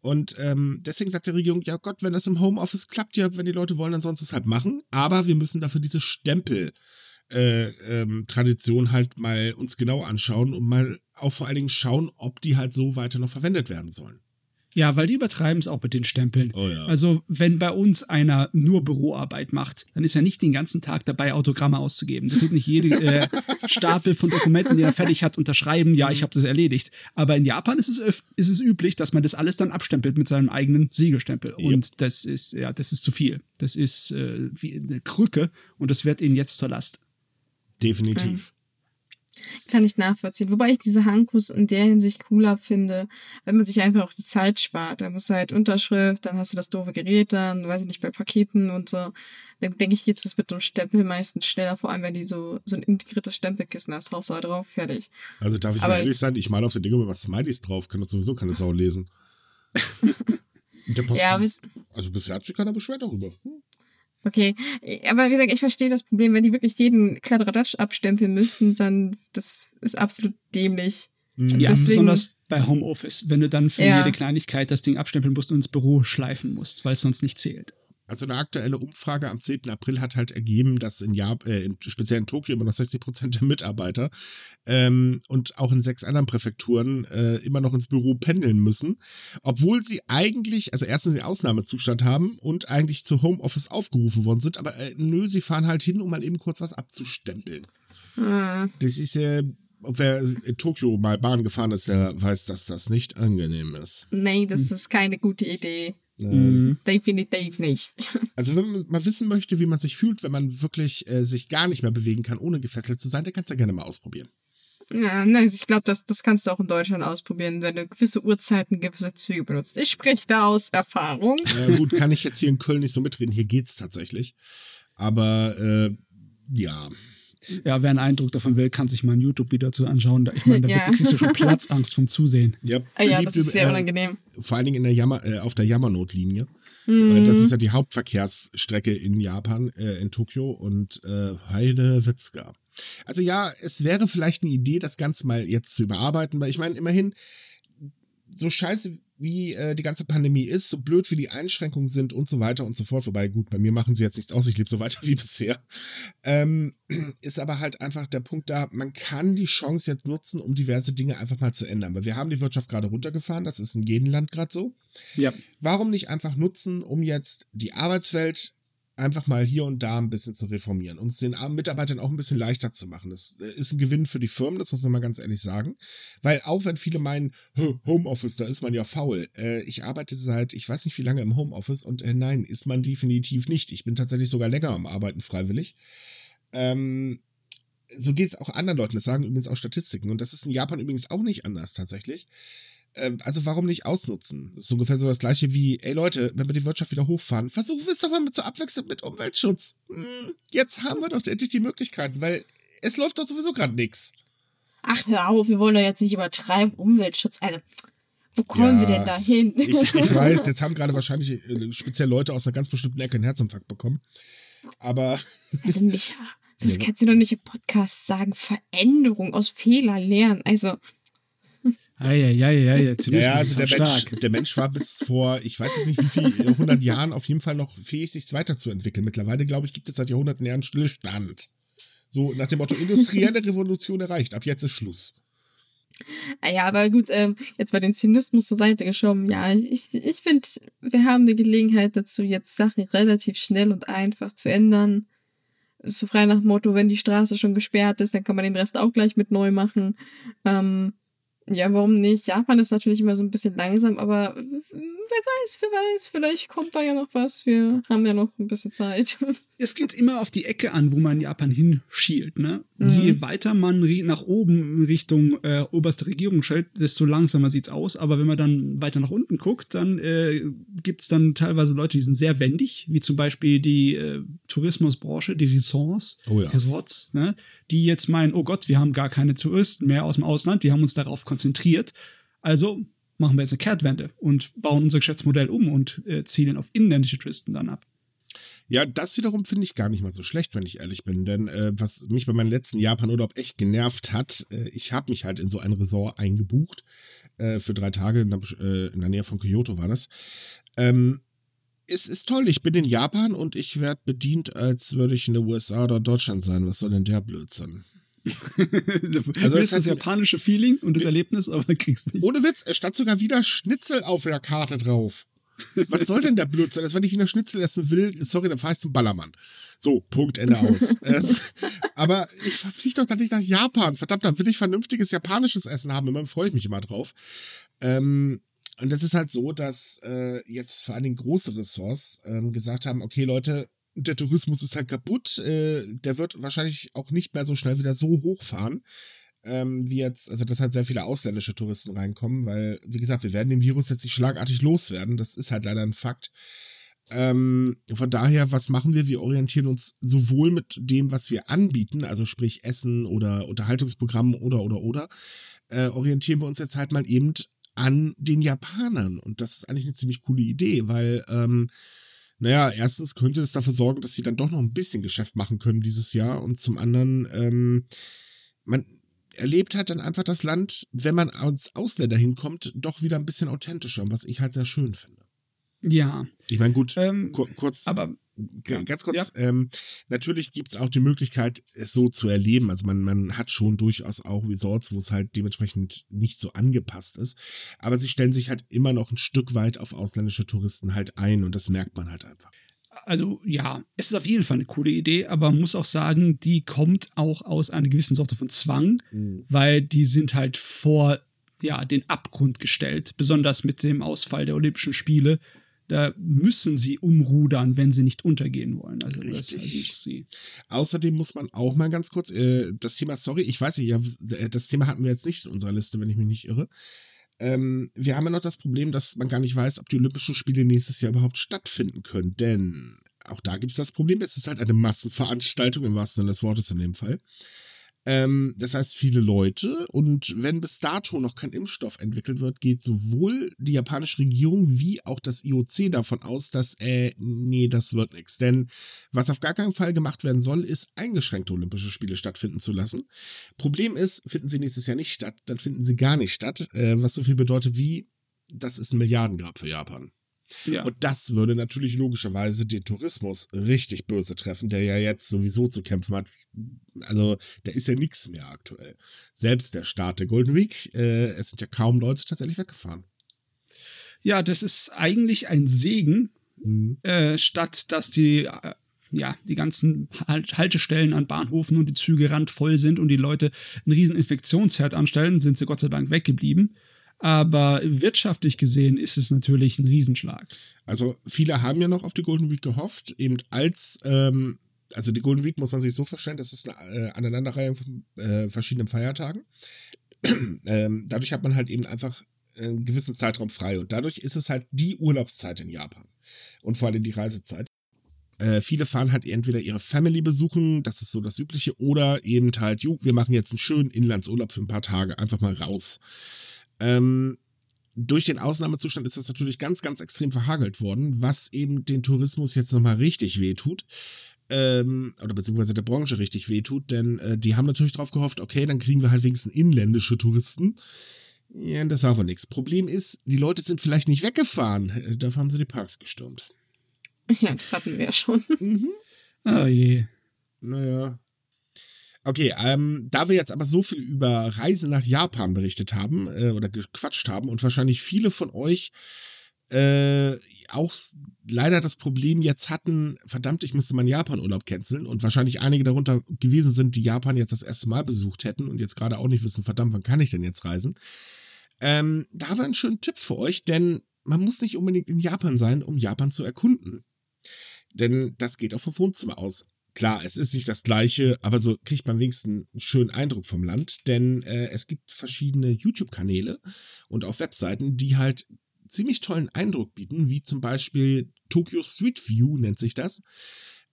Und ähm, deswegen sagt die Regierung, ja Gott, wenn das im Homeoffice klappt, ja, wenn die Leute wollen, dann sollen sie es halt machen. Aber wir müssen dafür diese Stempel äh, ähm, halt mal uns genau anschauen und mal auch vor allen Dingen schauen, ob die halt so weiter noch verwendet werden sollen. Ja, weil die übertreiben es auch mit den Stempeln. Oh ja. Also, wenn bei uns einer nur Büroarbeit macht, dann ist er nicht den ganzen Tag dabei, Autogramme auszugeben. Der tut nicht jede äh, Stapel von Dokumenten, die er fertig hat, unterschreiben, ja, ich habe das erledigt. Aber in Japan ist es, ist es üblich, dass man das alles dann abstempelt mit seinem eigenen Siegelstempel. Yep. Und das ist, ja, das ist zu viel. Das ist äh, wie eine Krücke und das wird ihnen jetzt zur Last. Definitiv. Kann ich nachvollziehen. Wobei ich diese Hankus in der Hinsicht cooler finde, wenn man sich einfach auch die Zeit spart. Da musst du halt Unterschrift, dann hast du das doofe Gerät dann, weiß ich nicht, bei Paketen und so. Dann denke ich, geht es mit dem Stempel meistens schneller, vor allem wenn die so, so ein integriertes Stempelkissen hast, raus da drauf, fertig. Also darf ich Aber mal ehrlich sein, ich male auf den Ding immer was Smileys drauf, kann das sowieso keine Sau lesen. ja, also bisher hat sich keiner beschwert darüber. Hm. Okay, aber wie gesagt, ich verstehe das Problem, wenn die wirklich jeden Kladderadatsch abstempeln müssten, dann das ist absolut dämlich. Mhm. Ja, Deswegen, besonders bei Homeoffice, wenn du dann für ja. jede Kleinigkeit das Ding abstempeln musst und ins Büro schleifen musst, weil es sonst nicht zählt. Also eine aktuelle Umfrage am 10. April hat halt ergeben, dass in Japan, äh, speziell in Tokio immer noch 60 Prozent der Mitarbeiter ähm, und auch in sechs anderen Präfekturen äh, immer noch ins Büro pendeln müssen, obwohl sie eigentlich, also erstens den Ausnahmezustand haben und eigentlich zu Homeoffice aufgerufen worden sind, aber äh, nö, sie fahren halt hin, um mal eben kurz was abzustempeln. Mhm. Das ist äh, wer in Tokio mal Bahn gefahren ist, der weiß, dass das nicht angenehm ist. Nee, das ist keine gute Idee. Mhm. Definitiv nicht. Also wenn man mal wissen möchte, wie man sich fühlt, wenn man wirklich äh, sich gar nicht mehr bewegen kann, ohne gefesselt zu sein, dann kannst du ja gerne mal ausprobieren. Ja, nein, ich glaube, das, das kannst du auch in Deutschland ausprobieren, wenn du gewisse Uhrzeiten gewisse Züge benutzt. Ich spreche da aus Erfahrung. Ja, gut, kann ich jetzt hier in Köln nicht so mitreden. Hier geht's tatsächlich. Aber äh, ja. Ja, wer einen Eindruck davon will, kann sich mal ein YouTube-Video dazu anschauen. Ich meine, da Ja. wird- kriegst du schon Platzangst vom Zusehen. Ja, Ah ja, das ist über- sehr äh, unangenehm. Vor allen Dingen in der Jammer, äh, auf der Yamanot-Linie. Mhm. Weil Das ist ja die Hauptverkehrsstrecke in Japan, äh, in Tokio und äh, Heidewitzka. Also ja, es wäre vielleicht eine Idee, das Ganze mal jetzt zu überarbeiten, weil ich meine, immerhin, so scheiße wie äh, die ganze Pandemie ist, so blöd wie die Einschränkungen sind und so weiter und so fort, wobei gut, bei mir machen sie jetzt nichts aus, ich lebe so weiter wie bisher, ähm, ist aber halt einfach der Punkt da, man kann die Chance jetzt nutzen, um diverse Dinge einfach mal zu ändern, weil wir haben die Wirtschaft gerade runtergefahren, das ist in jedem Land gerade so. Ja. warum nicht einfach nutzen, um jetzt die Arbeitswelt einfach mal hier und da ein bisschen zu reformieren, um es den armen Mitarbeitern auch ein bisschen leichter zu machen. Das äh, ist ein Gewinn für die Firmen, das muss man mal ganz ehrlich sagen. Weil auch wenn viele meinen, "Hö, Homeoffice, da ist man ja faul. Äh, ich arbeite seit, ich weiß nicht wie lange im Homeoffice und äh, nein, ist man definitiv nicht. Ich bin tatsächlich sogar länger am Arbeiten freiwillig. Ähm, so geht es auch anderen Leuten. Das sagen übrigens auch Statistiken. Und das ist in Japan übrigens auch nicht anders tatsächlich. Ähm, also warum nicht ausnutzen? Das ist ungefähr so das gleiche wie, ey Leute, wenn wir die Wirtschaft wieder hochfahren, versuchen wir es doch mal mit zur Abwechslung mit Umweltschutz. Hm, Jetzt haben wir doch endlich die Möglichkeiten, weil es läuft doch sowieso gerade nichts. Ach, hör auf, wir wollen doch jetzt nicht übertreiben. Umweltschutz. Also, wo kommen wir denn da hin? Ich, ich weiß, jetzt haben gerade wahrscheinlich äh, speziell Leute aus einer ganz bestimmten Ecke einen Herzinfarkt bekommen. Aber Also, Micha, das Ja, kannst du doch nicht im Podcast sagen. Veränderung aus Fehler lernen. Also, Eieieiei, jetzt ja, wird's ja, ein also der Mensch, der Mensch war bis vor, ich weiß jetzt nicht wie viel, 100 Jahren auf jeden Fall noch fähig, sich weiterzuentwickeln. Mittlerweile, glaube ich, gibt es seit Jahrhunderten Jahren Stillstand. So nach dem Motto, industrielle Revolution erreicht, ab jetzt ist Schluss. ah ja, aber gut, ähm, jetzt mal den Zynismus zur Seite geschoben. Ja, ich, ich finde, wir haben die Gelegenheit dazu, jetzt Sachen relativ schnell und einfach zu ändern. So frei nach dem Motto, wenn die Straße schon gesperrt ist, dann kann man den Rest auch gleich mit neu machen. Ähm, ja, warum nicht? Japan ist natürlich immer so ein bisschen langsam, aber wer weiß, wer weiß, vielleicht kommt da ja noch was. Wir haben ja noch ein bisschen Zeit. Es geht immer auf die Ecke an, wo man Japan hinschielt. Ne? Mhm. Je weiter man nach oben Richtung äh, oberste Regierung stellt, desto langsamer sieht's aus. Aber wenn man dann weiter nach unten guckt, dann äh, gibt's dann teilweise Leute, die sind sehr wendig, wie zum Beispiel die äh, Tourismusbranche, die Ressorts, Oh ja. Resorts, ne? die jetzt meinen, oh Gott, wir haben gar keine Touristen mehr aus dem Ausland, wir haben uns darauf konzentriert. Also machen wir jetzt eine Kehrtwende und bauen unser Geschäftsmodell um und äh, zielen auf inländische Touristen dann ab. Ja, das wiederum finde ich gar nicht mal so schlecht, wenn ich ehrlich bin. Denn äh, was mich bei meinem letzten Japan-Urlaub echt genervt hat, äh, ich habe mich halt in so ein Resort eingebucht. Äh, für drei Tage in der, äh, in der Nähe von Kyoto war das. Ähm, es ist toll, ich bin in Japan und ich werde bedient, als würde ich in der USA oder Deutschland sein. Was soll denn der Blödsinn? Also das hat- japanische Feeling und das Erlebnis, aber kriegst nicht. Ohne Witz, es stand sogar wieder Schnitzel auf der Karte drauf. Was soll denn der Blödsinn? Also wenn ich wieder Schnitzel essen will, sorry, dann fahre ich zum Ballermann. So, Punkt, Ende aus. ähm, aber ich fliege doch dann nicht nach Japan. Verdammt, dann will ich vernünftiges japanisches Essen haben. Immer freue ich mich immer drauf. Ähm, und das ist halt so, dass äh, jetzt vor allen Dingen große Ressorts ähm, gesagt haben, okay Leute, der Tourismus ist halt kaputt. Äh, der wird wahrscheinlich auch nicht mehr so schnell wieder so hochfahren ähm, wie jetzt, also dass halt sehr viele ausländische Touristen reinkommen, weil, wie gesagt, wir werden den Virus jetzt nicht schlagartig loswerden. Das ist halt leider ein Fakt. Ähm, von daher, was machen wir? Wir orientieren uns sowohl mit dem, was wir anbieten, also sprich Essen oder Unterhaltungsprogramm oder oder oder, äh, orientieren wir uns jetzt halt mal eben an den Japanern. Und das ist eigentlich eine ziemlich coole Idee, weil, ähm, naja, erstens könnte es dafür sorgen, dass sie dann doch noch ein bisschen Geschäft machen können dieses Jahr. Und zum anderen, ähm, man erlebt halt dann einfach das Land, wenn man als Ausländer hinkommt, doch wieder ein bisschen authentischer, was ich halt sehr schön finde. Ja, Ich meine, gut, ähm, kur kurz, aber ja, ganz kurz, ähm, natürlich gibt's auch die Möglichkeit, es so zu erleben. Also man, man hat schon durchaus auch Resorts, wo es halt dementsprechend nicht so angepasst ist. Aber sie stellen sich halt immer noch ein Stück weit auf ausländische Touristen halt ein und das merkt man halt einfach. also ja, es ist auf jeden Fall eine coole Idee, aber man muss auch sagen, die kommt auch aus einer gewissen Sorte von Zwang, weil die sind halt vor ja, den Abgrund gestellt, besonders mit dem Ausfall der Olympischen Spiele. Da müssen sie umrudern, wenn sie nicht untergehen wollen. Also halt Richtig. sie. Außerdem muss man auch mal ganz kurz äh, das Thema, sorry, ich weiß nicht, ja, das Thema hatten wir jetzt nicht in unserer Liste, wenn ich mich nicht irre. Ähm, wir haben ja noch das Problem, dass man gar nicht weiß, ob die Olympischen Spiele nächstes Jahr überhaupt stattfinden können. Denn auch da gibt es das Problem, es ist halt eine Massenveranstaltung im wahrsten Sinne des Wortes in dem Fall. Ähm, das heißt, viele Leute und wenn bis dato noch kein Impfstoff entwickelt wird, geht sowohl die japanische Regierung wie auch das IOC davon aus, dass, äh, nee, das wird nichts. Denn was auf gar keinen Fall gemacht werden soll, ist eingeschränkte Olympische Spiele stattfinden zu lassen. Problem ist, finden sie nächstes Jahr nicht statt, dann finden sie gar nicht statt, äh, was so viel bedeutet wie, das ist ein Milliardengrab für Japan. Ja. Und das würde natürlich logischerweise den Tourismus richtig böse treffen, der ja jetzt sowieso zu kämpfen hat. Also, der ist ja nichts mehr aktuell. Selbst der Start der Golden Week, äh, es sind ja kaum Leute tatsächlich weggefahren. ja, das ist eigentlich ein Segen, Mhm. äh, statt dass die, äh, ja, die ganzen halt Haltestellen an Bahnhofen und die Züge randvoll sind und die Leute einen riesen Infektionsherd anstellen, sind sie Gott sei Dank weggeblieben. Aber wirtschaftlich gesehen ist es natürlich ein Riesenschlag. Also, viele haben ja noch auf die Golden Week gehofft, eben als, ähm, also die Golden Week muss man sich so vorstellen, das ist eine äh, Aneinanderreihung von äh, verschiedenen Feiertagen. ähm, dadurch hat man halt eben einfach einen gewissen Zeitraum frei und dadurch ist es halt die Urlaubszeit in Japan und vor allem die Reisezeit. Äh, viele fahren halt entweder ihre Family besuchen, das ist so das Übliche, oder eben halt, jo, wir machen jetzt einen schönen Inlandsurlaub für ein paar Tage, einfach mal raus. Ähm, durch den Ausnahmezustand ist das natürlich ganz, ganz extrem verhagelt worden, was eben den Tourismus jetzt nochmal richtig wehtut. Ähm, oder beziehungsweise der Branche richtig wehtut, denn äh, die haben natürlich drauf gehofft, okay, dann kriegen wir halt wenigstens inländische Touristen. Ja, das war wohl nichts. Problem ist, die Leute sind vielleicht nicht weggefahren. Äh, Dafür haben sie die Parks gestürmt. Ja, das hatten wir ja schon. Oh je. Naja. Okay, ähm, da wir jetzt aber so viel über Reisen nach Japan berichtet haben äh, oder gequatscht haben und wahrscheinlich viele von euch äh, auch leider das Problem jetzt hatten, verdammt, ich müsste meinen Japan-Urlaub canceln und wahrscheinlich einige darunter gewesen sind, die Japan jetzt das erste Mal besucht hätten und jetzt gerade auch nicht wissen, verdammt, wann kann ich denn jetzt reisen? Ähm, da haben wir einen schönen Tipp für euch, denn man muss nicht unbedingt in Japan sein, um Japan zu erkunden. Denn das geht auch vom Wohnzimmer aus. Klar, es ist nicht das gleiche, aber so kriegt man wenigstens einen schönen Eindruck vom Land, denn äh, es gibt verschiedene YouTube-Kanäle und auch Webseiten, die halt ziemlich tollen Eindruck bieten, wie zum Beispiel Tokyo Street View nennt sich das.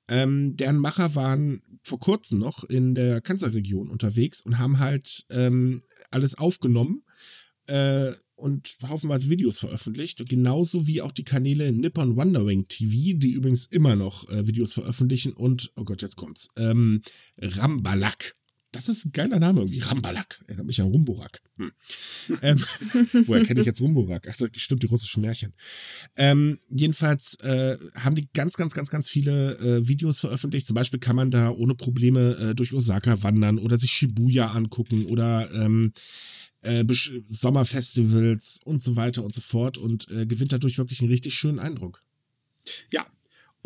Ähm, deren Macher waren vor kurzem noch in der Kansai-Region unterwegs und haben halt ähm, alles aufgenommen äh, und haufenweise Videos veröffentlicht. Genauso wie auch die Kanäle Nippon Wondering TV, die übrigens immer noch äh, Videos veröffentlichen und, oh Gott, jetzt kommt's, ähm, Rambalak. Das ist ein geiler Name irgendwie. Rambalak. Erinnert mich an Rumburak. Hm. ähm, woher kenne ich jetzt Rumburak? Ach, das stimmt, die russischen Märchen. Ähm, jedenfalls äh, haben die ganz, ganz, ganz, ganz viele äh, Videos veröffentlicht. Zum Beispiel kann man da ohne Probleme äh, durch Osaka wandern oder sich Shibuya angucken oder ähm, äh, Sommerfestivals und so weiter und so fort und äh, gewinnt dadurch wirklich einen richtig schönen Eindruck. Ja.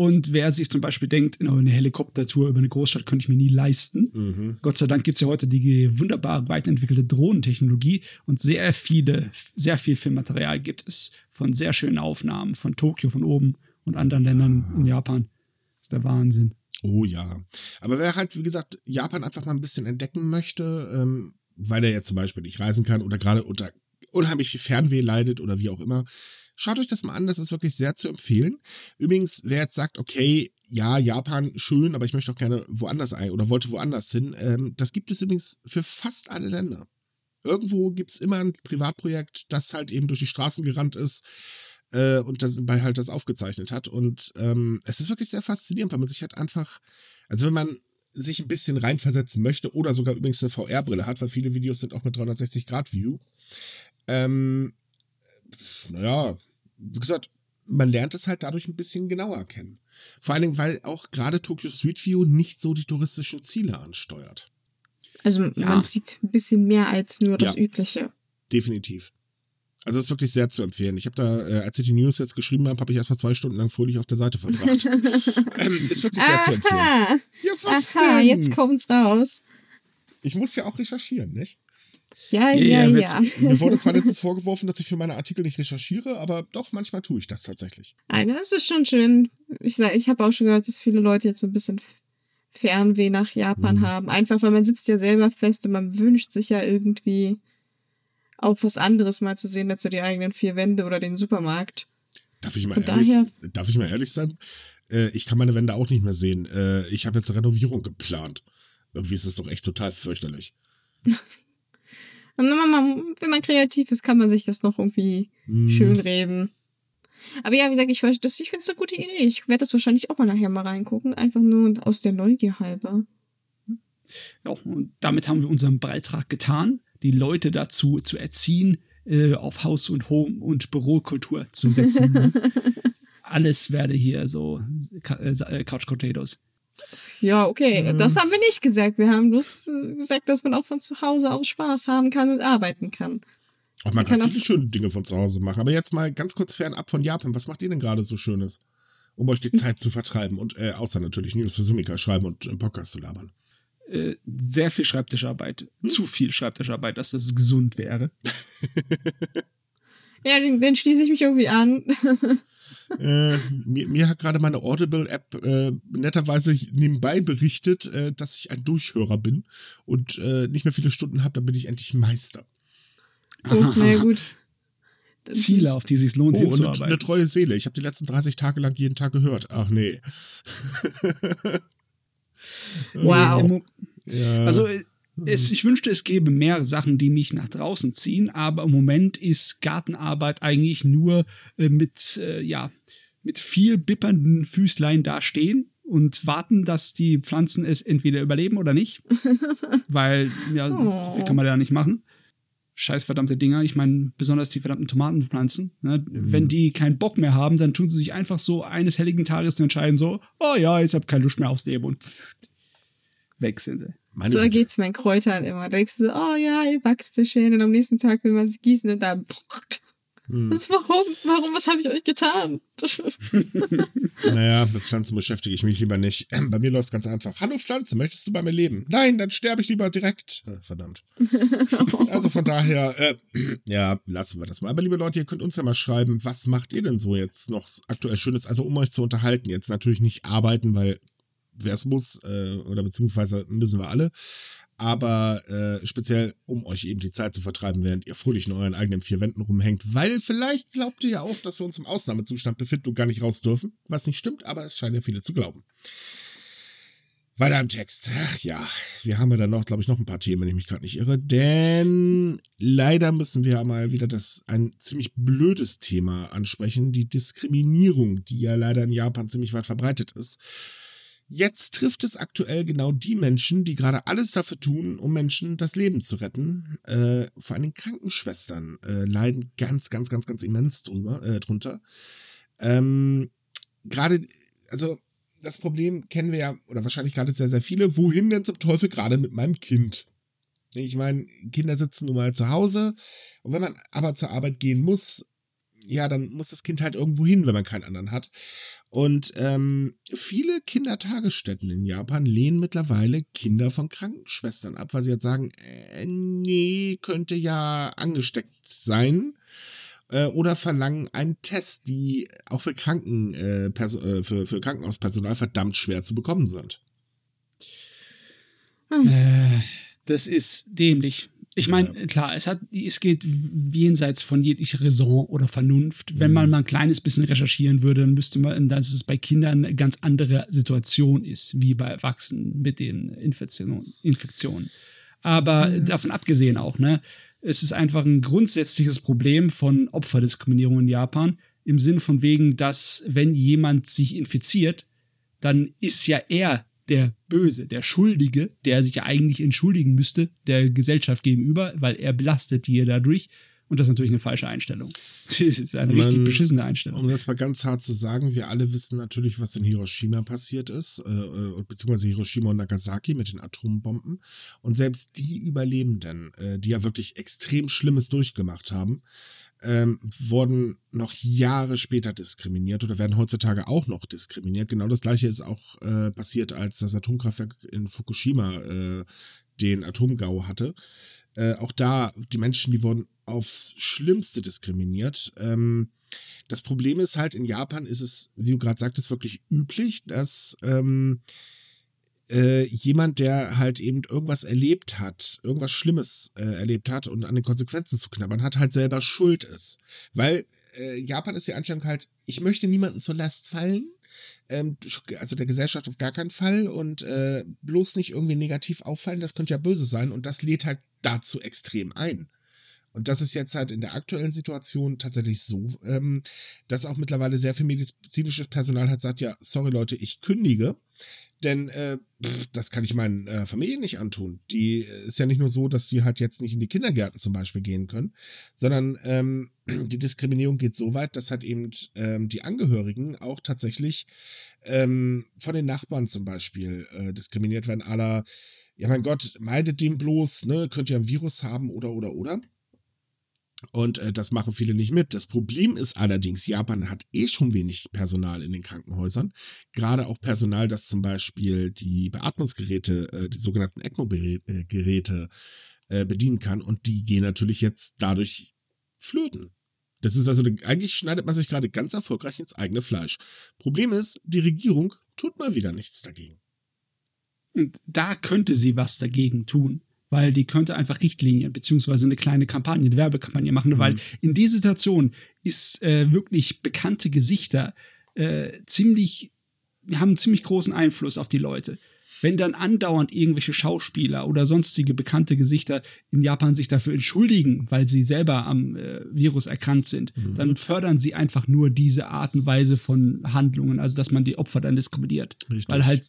Und wer sich zum Beispiel denkt, oh, eine Helikoptertour über eine Großstadt könnte ich mir nie leisten. Gott sei Dank gibt es ja heute die wunderbar weiterentwickelte Drohnentechnologie und sehr viele, sehr viel Filmmaterial gibt es von sehr schönen Aufnahmen von Tokio von oben und anderen Ländern in Japan. Das ist der Wahnsinn. Oh ja. Aber wer halt, wie gesagt, Japan einfach mal ein bisschen entdecken möchte, ähm, weil er jetzt zum Beispiel nicht reisen kann oder gerade unter unheimlich viel Fernweh leidet oder wie auch immer, schaut euch das mal an, das ist wirklich sehr zu empfehlen. Übrigens, wer jetzt sagt, okay, ja, Japan schön, aber ich möchte auch gerne woanders ein oder wollte woanders hin, ähm, das gibt es übrigens für fast alle Länder. Irgendwo gibt es immer ein Privatprojekt, das halt eben durch die Straßen gerannt ist äh, und das bei halt das aufgezeichnet hat. Und ähm, es ist wirklich sehr faszinierend, weil man sich halt einfach, also wenn man sich ein bisschen reinversetzen möchte oder sogar übrigens eine VR-Brille hat, weil viele Videos sind auch mit 360-Grad-View. Ähm, naja, wie gesagt, man lernt es halt dadurch ein bisschen genauer kennen. Vor allen Dingen, weil auch gerade Tokyo Street View nicht so die touristischen Ziele ansteuert. Also Ja. man sieht ein bisschen mehr als nur das Ja. Übliche. Definitiv. Also es ist wirklich sehr zu empfehlen. Ich habe da, äh, als ich die News jetzt geschrieben habe, habe ich erstmal zwei Stunden lang fröhlich auf der Seite verbracht. ähm, ist wirklich sehr zu empfehlen. Aha, Ja, was aha, denn? jetzt kommt's raus. Ich muss ja auch recherchieren, nicht? Ja, Ja, ja, ja, ja. Mir wurde zwar letztens vorgeworfen, dass ich für meine Artikel nicht recherchiere, aber doch, manchmal tue ich das tatsächlich. Eine, es ist schon schön. Ich ich habe auch schon gehört, dass viele Leute jetzt so ein bisschen Fernweh nach Japan Mhm. haben. Einfach, weil man sitzt ja selber fest und man wünscht sich ja irgendwie auch was anderes mal zu sehen als so die eigenen vier Wände oder den Supermarkt. Darf ich mal, ehrlich, daher- darf ich mal ehrlich sein? Äh, ich kann meine Wände auch nicht mehr sehen. Äh, ich habe jetzt eine Renovierung geplant. Irgendwie ist es doch echt total fürchterlich. Und wenn man, wenn man kreativ ist, kann man sich das noch irgendwie Hm. schön reden. Aber ja, wie gesagt, ich, das- ich finde es eine gute Idee. Ich werde das wahrscheinlich auch mal nachher mal reingucken. Einfach nur aus der Neugier halber. Ja, und damit haben wir unseren Beitrag getan, die Leute dazu zu erziehen, äh, auf Haus- und Home- und Bürokultur zu setzen. Alles werde hier so äh, Couch Potatoes. Ja, okay. Mhm. Das haben wir nicht gesagt. Wir haben bloß äh, gesagt, dass man auch von zu Hause aus Spaß haben kann und arbeiten kann. Auch man kann kann auch- viele schöne Dinge von zu Hause machen. Aber jetzt mal ganz kurz fernab von Japan. Was macht ihr denn gerade so Schönes? Um euch die Zeit zu vertreiben und äh, außer natürlich News für Sumika schreiben und im Podcast zu labern. Äh, sehr viel Schreibtischarbeit. Zu viel Schreibtischarbeit, dass das gesund wäre. Ja, den, den schließe ich mich irgendwie an. äh, mir, mir hat gerade meine Audible-App äh, netterweise nebenbei berichtet, äh, dass ich ein Durchhörer bin und äh, nicht mehr viele Stunden habe, dann bin ich endlich Meister. oh, na gut. Ziele, auf die es sich lohnt, Oh, und eine, hinzuarbeiten. eine treue Seele. Ich habe die letzten 30 Tage lang jeden Tag gehört. Ach nee. Wow. Ja. Also es, ich wünschte, es gäbe mehr Sachen, die mich nach draußen ziehen, aber im Moment ist Gartenarbeit eigentlich nur äh, mit, äh, ja, mit viel bippernden Füßlein dastehen und warten, dass die Pflanzen es entweder überleben oder nicht. Weil, ja, Oh. viel kann man da nicht machen. Scheiß verdammte Dinger. Ich meine, besonders die verdammten Tomatenpflanzen. Ne? Wenn die keinen Bock mehr haben, dann tun sie sich einfach so eines helligen Tages entscheiden, so, oh ja, jetzt hab keine Lust mehr aufs Leben und pff, weg sind sie. Meine So Güte. geht's meinen Kräutern immer. Da denkst du so, oh ja, ihr wächst so schön. Und am nächsten Tag will man es gießen und dann. Hm. Das, warum? Warum? Was habe ich euch getan? Naja, mit Pflanzen beschäftige ich mich lieber nicht. Bei mir läuft es ganz einfach. Hallo Pflanze, möchtest du bei mir leben? Nein, dann sterbe ich lieber direkt. Äh, Verdammt. Also von daher, äh, ja, lassen wir das mal. Aber liebe Leute, ihr könnt uns ja mal schreiben, was macht ihr denn so jetzt noch aktuell Schönes? Also um euch zu unterhalten, jetzt natürlich nicht arbeiten, weil wer es muss, äh, oder beziehungsweise müssen wir alle. Aber äh, speziell, um euch eben die Zeit zu vertreiben, während ihr fröhlich in euren eigenen vier Wänden rumhängt. Weil vielleicht glaubt ihr ja auch, dass wir uns im Ausnahmezustand befinden und gar nicht raus dürfen. Was nicht stimmt, aber es scheinen ja viele zu glauben. Weiter im Text. Ach ja, wir haben ja dann noch, glaube ich, noch ein paar Themen, wenn ich mich gerade nicht irre. Denn leider müssen wir mal wieder das ein ziemlich blödes Thema ansprechen. Die Diskriminierung, die ja leider in Japan ziemlich weit verbreitet ist. Jetzt trifft es aktuell genau die Menschen, die gerade alles dafür tun, um Menschen das Leben zu retten. Äh, vor allem Krankenschwestern äh, leiden ganz, ganz, ganz, ganz immens drüber, äh, drunter. Ähm, gerade, also das Problem kennen wir ja, oder wahrscheinlich gerade sehr, sehr viele. Wohin denn zum Teufel gerade mit meinem Kind? Ich meine, Kinder sitzen nun mal zu Hause. Und wenn man aber zur Arbeit gehen muss, ja, dann muss das Kind halt irgendwo hin, wenn man keinen anderen hat. Und ähm, viele Kindertagesstätten in Japan lehnen mittlerweile Kinder von Krankenschwestern ab, weil sie jetzt sagen, äh, nee, könnte ja angesteckt sein. Äh, oder verlangen einen Test, die auch für, Kranken, äh, Perso- äh, für, für Krankenhauspersonal verdammt schwer zu bekommen sind. Äh, das ist dämlich. Ich meine, klar, es, hat, es geht jenseits von jeglicher Raison oder Vernunft. Wenn man mal ein kleines bisschen recherchieren würde, dann müsste man, dass es bei Kindern eine ganz andere Situation ist, wie bei Erwachsenen mit den Infektionen. Infektionen. Aber davon abgesehen auch, ne? Es ist einfach ein grundsätzliches Problem von Opferdiskriminierung in Japan. Im Sinn von wegen, dass wenn jemand sich infiziert, dann ist ja er der Böse, der Schuldige, der sich ja eigentlich entschuldigen müsste der Gesellschaft gegenüber, weil er belastet die ja dadurch. Und das ist natürlich eine falsche Einstellung. Das ist eine richtig Man- beschissene Einstellung. Um das mal ganz hart zu sagen, wir alle wissen natürlich, was in Hiroshima passiert ist, äh, äh, beziehungsweise Hiroshima und Nagasaki mit den Atombomben. Und selbst die Überlebenden, äh, die ja wirklich extrem Schlimmes durchgemacht haben, ähm, wurden noch Jahre später diskriminiert oder werden heutzutage auch noch diskriminiert. Genau das gleiche ist auch äh, passiert, als das Atomkraftwerk in Fukushima äh, den Atomgau hatte. Äh, auch da, die Menschen, die wurden aufs Schlimmste diskriminiert. Ähm, das Problem ist halt, in Japan ist es, wie du gerade sagtest, wirklich üblich, dass ähm, äh, jemand, der halt eben irgendwas erlebt hat, irgendwas Schlimmes äh, erlebt hat und an den Konsequenzen zu knabbern hat, halt selber schuld ist. Weil äh, Japan ist die Einstellung halt, ich möchte niemanden zur Last fallen, ähm, also der Gesellschaft auf gar keinen Fall und äh, bloß nicht irgendwie negativ auffallen, das könnte ja böse sein und das lädt halt dazu extrem ein. Und das ist jetzt halt in der aktuellen Situation tatsächlich so, ähm, dass auch mittlerweile sehr viel medizinisches Personal hat sagt, ja, sorry Leute, ich kündige, denn äh, pff, das kann ich meinen äh, Familien nicht antun. Die äh, ist ja nicht nur so, dass die halt jetzt nicht in die Kindergärten zum Beispiel gehen können, sondern ähm, die Diskriminierung geht so weit, dass halt eben ähm, die Angehörigen auch tatsächlich ähm, von den Nachbarn zum Beispiel äh, diskriminiert werden, aller, ja mein Gott, meidet den bloß, ne, könnt ihr ein Virus haben oder oder oder. Und äh, das machen viele nicht mit. Das Problem ist allerdings, Japan hat eh schon wenig Personal in den Krankenhäusern. Gerade auch Personal, das zum Beispiel die Beatmungsgeräte, äh, die sogenannten ECMO-Geräte äh, bedienen kann. Und die gehen natürlich jetzt dadurch flöten. Das ist also, eigentlich schneidet man sich gerade ganz erfolgreich ins eigene Fleisch. Problem ist, die Regierung tut mal wieder nichts dagegen. Und da könnte sie was dagegen tun weil die könnte einfach Richtlinien beziehungsweise eine kleine Kampagne, eine Werbekampagne machen, mhm. weil in dieser Situation ist äh, wirklich bekannte Gesichter äh, ziemlich, haben einen ziemlich großen Einfluss auf die Leute. Wenn dann andauernd irgendwelche Schauspieler oder sonstige bekannte Gesichter in Japan sich dafür entschuldigen, weil sie selber am äh, Virus erkrankt sind, mhm. dann fördern sie einfach nur diese Art und Weise von Handlungen, also dass man die Opfer dann diskriminiert. Richtig. Weil halt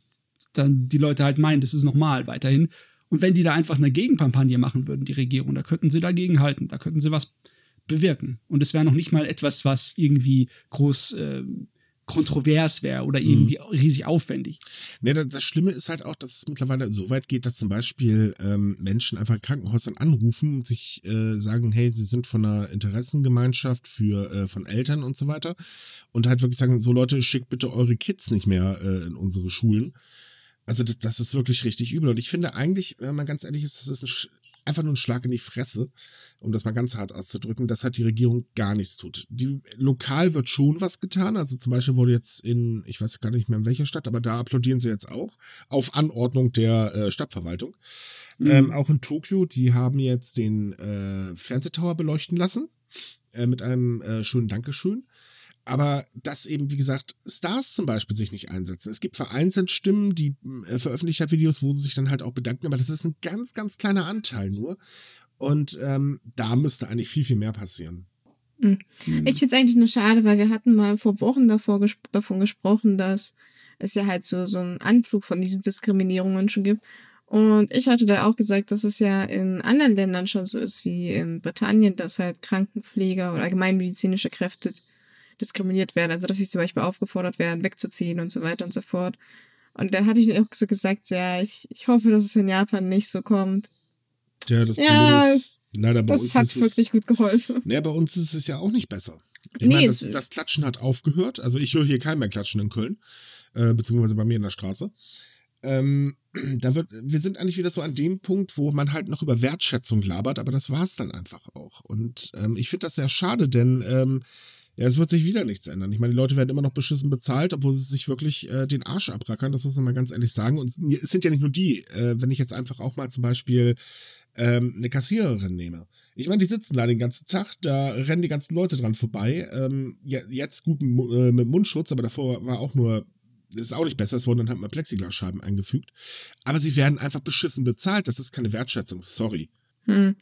dann die Leute halt meinen, das ist normal weiterhin. Und wenn die da einfach eine Gegenkampagne machen würden, die Regierung, da könnten sie dagegen halten, da könnten sie was bewirken. Und es wäre noch nicht mal etwas, was irgendwie groß äh, kontrovers wäre oder irgendwie mhm. riesig aufwendig. Nee, das Schlimme ist halt auch, dass es mittlerweile so weit geht, dass zum Beispiel ähm, Menschen einfach Krankenhäusern anrufen und sich äh, sagen, hey, sie sind von einer Interessengemeinschaft für äh, von Eltern und so weiter und halt wirklich sagen, so Leute, schickt bitte eure Kids nicht mehr äh, in unsere Schulen. Also das, das ist wirklich richtig übel. Und ich finde eigentlich, wenn man ganz ehrlich ist, das ist ein, einfach nur ein Schlag in die Fresse, um das mal ganz hart auszudrücken, dass halt die Regierung gar nichts tut. Die, lokal wird schon was getan. Also zum Beispiel wurde jetzt in, ich weiß gar nicht mehr in welcher Stadt, aber da applaudieren sie jetzt auch, auf Anordnung der äh, Stadtverwaltung. Mhm. Ähm, auch in Tokio, die haben jetzt den äh, Fernsehtower beleuchten lassen. Äh, mit einem äh, schönen Dankeschön aber dass eben, wie gesagt, Stars zum Beispiel sich nicht einsetzen. Es gibt vereinzelt Stimmen, die äh, veröffentlichen Videos, wo sie sich dann halt auch bedanken, aber das ist ein ganz, ganz kleiner Anteil nur. Und ähm, da müsste eigentlich viel, viel mehr passieren. Hm. Ich finde es eigentlich nur schade, weil wir hatten mal vor Wochen davor ges davon gesprochen, dass es ja halt so, so einen Anflug von diesen Diskriminierungen schon gibt. Und ich hatte da auch gesagt, dass es ja in anderen Ländern schon so ist, wie in Britannien, dass halt Krankenpfleger oder allgemeinmedizinische Kräfte diskriminiert werden. Also, dass sie zum Beispiel aufgefordert werden, wegzuziehen und so weiter und so fort. Und da hatte ich auch so gesagt, ja, ich, ich hoffe, dass es in Japan nicht so kommt. Ja, das Problem ja, ist, leider bei das uns hat ist wirklich gut geholfen. Ja, bei uns ist es ja auch nicht besser. Ich nee, meine, das, das, Klatschen hat aufgehört. Also ich höre hier keinen mehr klatschen in Köln, äh, beziehungsweise bei mir in der Straße. Ähm, da wird, wir sind eigentlich wieder so an dem Punkt, wo man halt noch über Wertschätzung labert, aber das war es dann einfach auch. Und ähm, ich finde das sehr schade, denn ähm, ja, es wird sich wieder nichts ändern. Ich meine, die Leute werden immer noch beschissen bezahlt, obwohl sie sich wirklich äh, den Arsch abrackern, das muss man mal ganz ehrlich sagen. Und es sind ja nicht nur die, äh, wenn ich jetzt einfach auch mal zum Beispiel ähm, eine Kassiererin nehme. Ich meine, die sitzen da den ganzen Tag, da rennen die ganzen Leute dran vorbei. Ähm, ja, jetzt gut äh, mit Mundschutz, aber davor war auch nur ist auch nicht besser, es wurden dann halt mal Plexiglasscheiben eingefügt. Aber sie werden einfach beschissen bezahlt. Das ist keine Wertschätzung, sorry. Hm.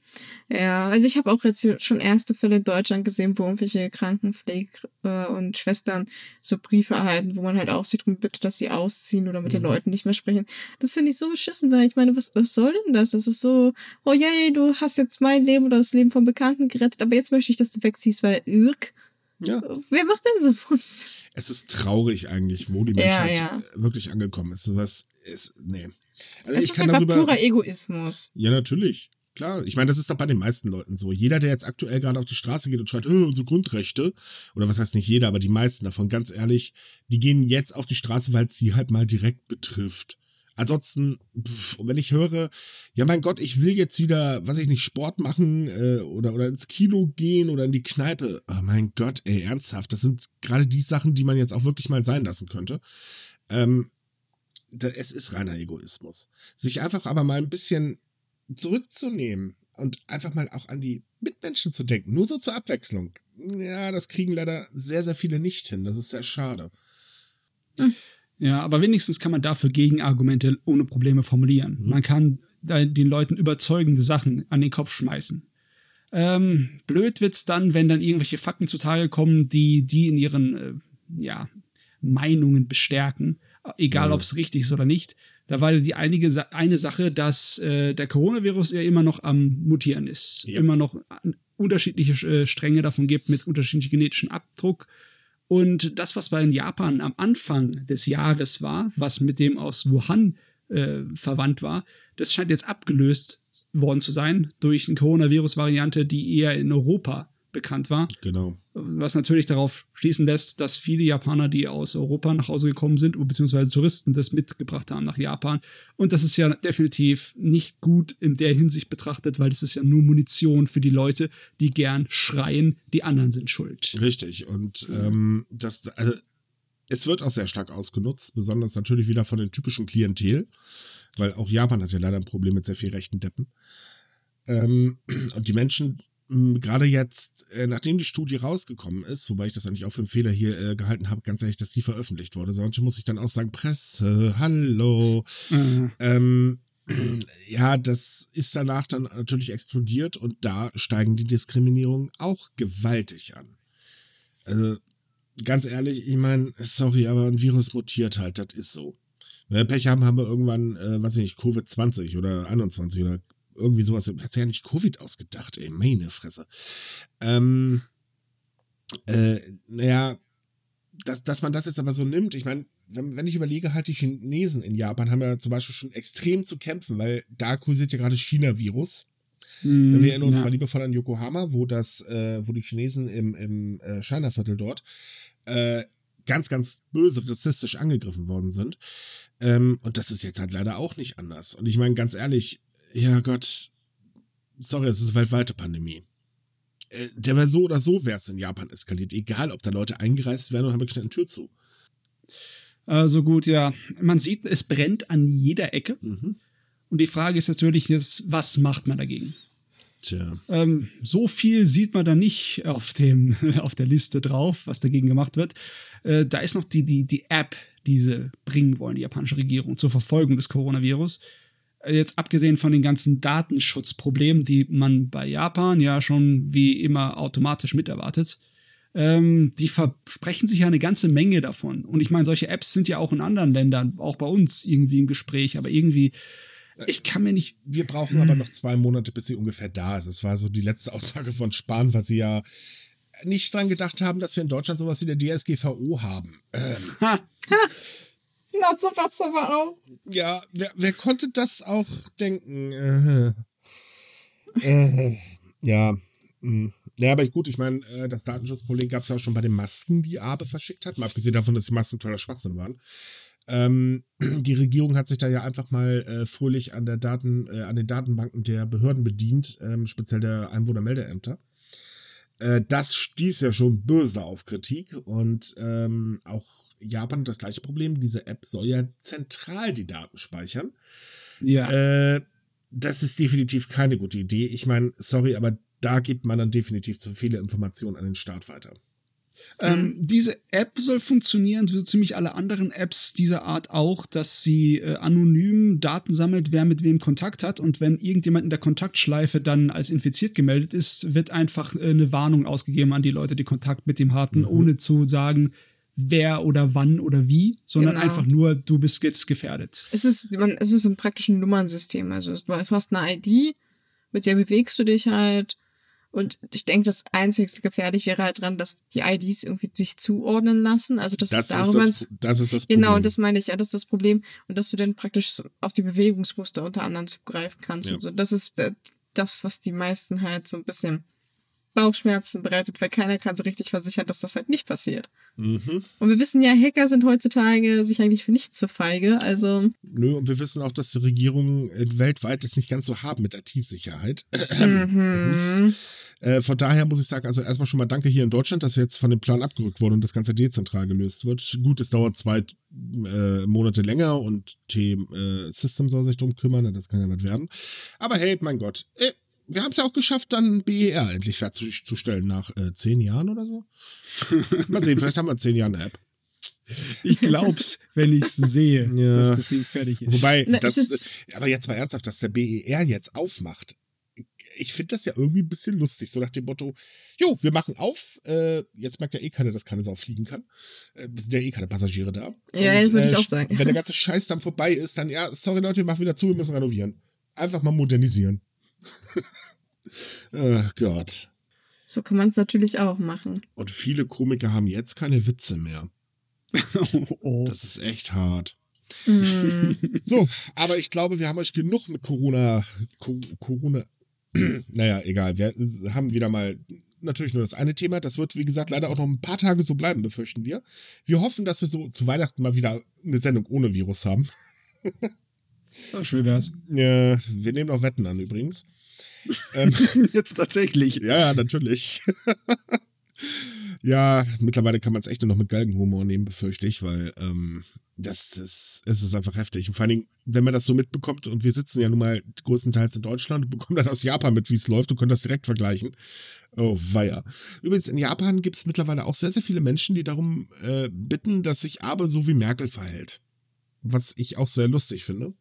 Ja, also ich habe auch jetzt schon erste Fälle in Deutschland gesehen, wo irgendwelche Krankenpflege äh, und Schwestern so Briefe erhalten, wo man halt auch sie darum bittet, dass sie ausziehen oder mit mhm. den Leuten nicht mehr sprechen. Das finde ich so beschissen, weil ich meine, was, was soll denn das? Das ist so, oh yay, du hast jetzt mein Leben oder das Leben von Bekannten gerettet, aber jetzt möchte ich, dass du wegziehst, weil irk. Ja. Wer macht denn so was? Es ist traurig eigentlich, wo die Menschheit ja, ja. wirklich angekommen ist. Was ist, nee. Also es ist einfach darüber, purer Egoismus. Ja, natürlich. Klar, ich meine, das ist doch bei den meisten Leuten so. Jeder, der jetzt aktuell gerade auf die Straße geht und schreit, oh, unsere Grundrechte, oder was heißt nicht jeder, aber die meisten davon, ganz ehrlich, die gehen jetzt auf die Straße, weil es sie halt mal direkt betrifft. Ansonsten, pff, wenn ich höre, ja mein Gott, ich will jetzt wieder, was ich nicht, Sport machen äh, oder, oder ins Kino gehen oder in die Kneipe. Oh mein Gott, ey, ernsthaft. Das sind gerade die Sachen, die man jetzt auch wirklich mal sein lassen könnte. Ähm, es ist reiner Egoismus. Sich einfach aber mal ein bisschen zurückzunehmen und einfach mal auch an die Mitmenschen zu denken. Nur so zur Abwechslung. Ja, das kriegen leider sehr, sehr viele nicht hin. Das ist sehr schade. Ja, aber wenigstens kann man dafür Gegenargumente ohne Probleme formulieren. Mhm. Man kann den Leuten überzeugende Sachen an den Kopf schmeißen. Ähm, blöd wird's dann, wenn dann irgendwelche Fakten zutage kommen, die die in ihren äh, ja, Meinungen bestärken, egal Ja. ob es richtig ist oder nicht. Da war die einige Sa eine Sache, dass äh, der Coronavirus ja immer noch am Mutieren ist, Ja. immer noch an- unterschiedliche äh, Stränge davon gibt mit unterschiedlichem genetischen Abdruck. Und das, was bei in Japan am Anfang des Jahres war, was mit dem aus Wuhan äh, verwandt war, das scheint jetzt abgelöst worden zu sein durch eine Coronavirus-Variante, die eher in Europa bekannt war. Genau. Was natürlich darauf schließen lässt, dass viele Japaner, die aus Europa nach Hause gekommen sind, beziehungsweise Touristen, das mitgebracht haben nach Japan. Und das ist ja definitiv nicht gut in der Hinsicht betrachtet, weil das ist ja nur Munition für die Leute, die gern schreien, die anderen sind schuld. Richtig. Und ähm, das, also, es wird auch sehr stark ausgenutzt, besonders natürlich wieder von den typischen Klientel, weil auch Japan hat ja leider ein Problem mit sehr viel rechten Deppen. Ähm, und die Menschen, gerade jetzt, äh, nachdem die Studie rausgekommen ist, wobei ich das eigentlich auch für einen Fehler hier äh, gehalten habe, ganz ehrlich, dass die veröffentlicht wurde, sonst muss ich dann auch sagen, Presse, hallo. Äh, Ähm, ja, das ist danach dann natürlich explodiert und da steigen die Diskriminierungen auch gewaltig an. Also, ganz ehrlich, ich meine, sorry, aber ein Virus mutiert halt, das ist so. Wenn wir Pech haben, haben wir irgendwann, äh, weiß ich nicht, Covid-20 oder 21 oder irgendwie sowas. Hat sich ja nicht Covid ausgedacht, ey, meine Fresse. Ähm, äh, naja, dass, dass man das jetzt aber so nimmt, ich meine, wenn, wenn ich überlege, halt die Chinesen in Japan haben ja zum Beispiel schon extrem zu kämpfen, weil da kursiert ja gerade China-Virus. mh, Wir erinnern uns ja. mal liebevoll an Yokohama, wo das, äh, wo die Chinesen im, im äh, China-Viertel dort äh, ganz, ganz böse rassistisch angegriffen worden sind. Ähm, und das ist jetzt halt leider auch nicht anders. Und ich meine, ganz ehrlich, ja Gott, sorry, es ist eine weltweite Pandemie. Äh, der wäre so oder so wäre es in Japan eskaliert, egal ob da Leute eingereist werden oder haben eine Tür zu. Also gut, ja. Man sieht, es brennt an jeder Ecke. Und die Frage ist natürlich jetzt, was macht man dagegen? Tja. Ähm, so viel sieht man da nicht auf, dem, auf der Liste drauf, was dagegen gemacht wird. Äh, da ist noch die, die, die App, die sie bringen wollen, die japanische Regierung, zur Verfolgung des Coronavirus. Äh, Jetzt abgesehen von den ganzen Datenschutzproblemen, die man bei Japan ja schon wie immer automatisch mit erwartet, ähm, die versprechen sich ja eine ganze Menge davon. Und ich meine, solche Apps sind ja auch in anderen Ländern, auch bei uns irgendwie im Gespräch, aber irgendwie, ich kann mir nicht Wir brauchen aber noch zwei Monate, bis sie ungefähr da ist. Das war so die letzte Aussage von Spahn, weil sie ja nicht dran gedacht haben, dass wir in Deutschland sowas wie der DSGVO haben. Ähm, Ha, Na, sowas aber auch. ja, wer, wer konnte das auch denken? Äh, äh, ja. mh. Ja, aber gut, ich meine, äh, das Datenschutzproblem gab es ja auch schon bei den Masken, die Abe verschickt hat, mal abgesehen davon, dass die Masken toller Schwachsinn waren. Ähm, die Regierung hat sich da ja einfach mal äh, fröhlich an der Daten, äh, an den Datenbanken der Behörden bedient, ähm, speziell der Einwohnermeldeämter. Äh, das stieß ja schon böse auf Kritik und ähm, auch Japan hat das gleiche Problem. Diese App soll ja zentral die Daten speichern. ja. Äh, das ist definitiv keine gute Idee. Ich meine, sorry, aber da gibt man dann definitiv zu viele Informationen an den Staat weiter. Ähm, diese App soll funktionieren, so ziemlich alle anderen Apps dieser Art auch, dass sie äh, anonym Daten sammelt, wer mit wem Kontakt hat. Und wenn irgendjemand in der Kontaktschleife dann als infiziert gemeldet ist, wird einfach äh, eine Warnung ausgegeben an die Leute, die Kontakt mit ihm hatten, ohne zu sagen, wer oder wann oder wie, sondern Genau. einfach nur, du bist jetzt gefährdet. Es ist, man, es ist im praktischen Nummernsystem. Also es- du hast eine ID, mit der bewegst du dich halt. Und ich denke, das einzige gefährlich wäre halt dran, dass die IDs irgendwie sich zuordnen lassen. Also dass Das es ist darüber das, das ist das Problem. Genau, und das meine ich, ja, das ist das Problem. Und dass du dann praktisch auf die Bewegungsmuster unter anderem zugreifen kannst. Ja. Und so. Das ist äh, das, was die meisten halt so ein bisschen Bauchschmerzen bereitet, weil keiner kann so richtig versichern, dass das halt nicht passiert. Mhm. Und wir wissen ja, Hacker sind heutzutage sich eigentlich für nichts zu feige. Also, Nö, und wir wissen auch, dass die Regierungen äh, weltweit es nicht ganz so haben mit IT-Sicherheit. mhm. Äh, von daher muss ich sagen, also erstmal schon mal danke hier in Deutschland, dass jetzt von dem Plan abgerückt wurde und das Ganze dezentral gelöst wird. Gut, es dauert zwei äh, Monate länger und T-System soll sich drum kümmern, das kann ja was werden. Aber hey, mein Gott, äh, wir haben es ja auch geschafft, dann BER endlich fertigzustellen nach äh, zehn Jahren oder so. Mal sehen, vielleicht haben wir in zehn Jahren eine App. Ich glaub's, wenn ich's sehe, Ja. dass das Ding fertig ist. Wobei, Na, das, ist- aber jetzt mal ernsthaft, dass der BER jetzt aufmacht. Ich finde das ja irgendwie ein bisschen lustig, so nach dem Motto, jo, wir machen auf, äh, jetzt merkt ja eh keiner, dass keine Sau fliegen kann. Äh, es sind ja eh keine Passagiere da. Ja, das würde ich auch sch- sagen. Wenn der ganze Scheiß dann vorbei ist, dann, ja, sorry Leute, wir machen wieder zu, wir müssen renovieren. Einfach mal modernisieren. oh Gott. so kann man es natürlich auch machen. Und viele Komiker haben jetzt keine Witze mehr. oh. Das ist echt hart. Mm. So, aber ich glaube, wir haben euch genug mit Corona. Co Corona. naja, egal. Wir haben wieder mal natürlich nur das eine Thema. Das wird, wie gesagt, leider auch noch ein paar Tage so bleiben, befürchten wir. Wir hoffen, dass wir so zu Weihnachten mal wieder eine Sendung ohne Virus haben. Ah, schön wär's. Ja, wir nehmen auch Wetten an übrigens. ähm, Jetzt tatsächlich. ja, natürlich. ja, mittlerweile kann man es echt nur noch mit Galgenhumor nehmen, befürchte ich, weil ähm, das, das es ist einfach heftig. Und vor allen Dingen, wenn man das so mitbekommt, und wir sitzen ja nun mal größtenteils in Deutschland und bekommen dann aus Japan mit, wie es läuft und können das direkt vergleichen. Oh, weia. Übrigens, in Japan gibt es mittlerweile auch sehr, sehr viele Menschen, die darum äh, bitten, dass sich Abe so wie Merkel verhält. Was ich auch sehr lustig finde.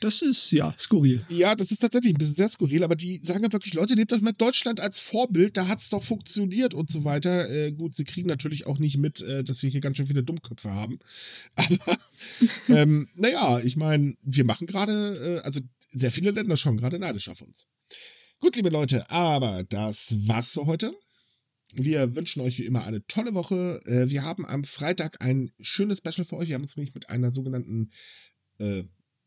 Das ist, ja, skurril. Ja, das ist tatsächlich ein bisschen sehr skurril, aber die sagen ja wirklich, Leute, nehmt euch mal Deutschland als Vorbild, da hat's doch funktioniert und so weiter. Äh, gut, sie kriegen natürlich auch nicht mit, äh, dass wir hier ganz schön viele Dummköpfe haben. Aber ähm, naja, ich meine, wir machen gerade, äh, also sehr viele Länder schauen gerade neidisch auf uns. Gut, liebe Leute, aber das war's für heute. Wir wünschen euch wie immer eine tolle Woche. Äh, wir haben am Freitag ein schönes Special für euch. Wir haben uns nämlich mit einer sogenannten äh,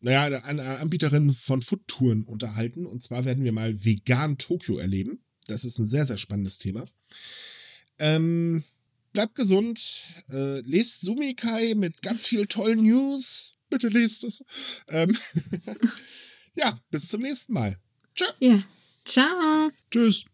naja, eine Anbieterin von Foodtouren unterhalten. Und zwar werden wir mal vegan Tokio erleben. Das ist ein sehr, sehr spannendes Thema. Ähm, bleibt gesund. Äh, lest Sumikai mit ganz viel tollen News. Bitte lest es. Ähm, ja, bis zum nächsten Mal. Tschö. Ja. Ciao. Tschüss.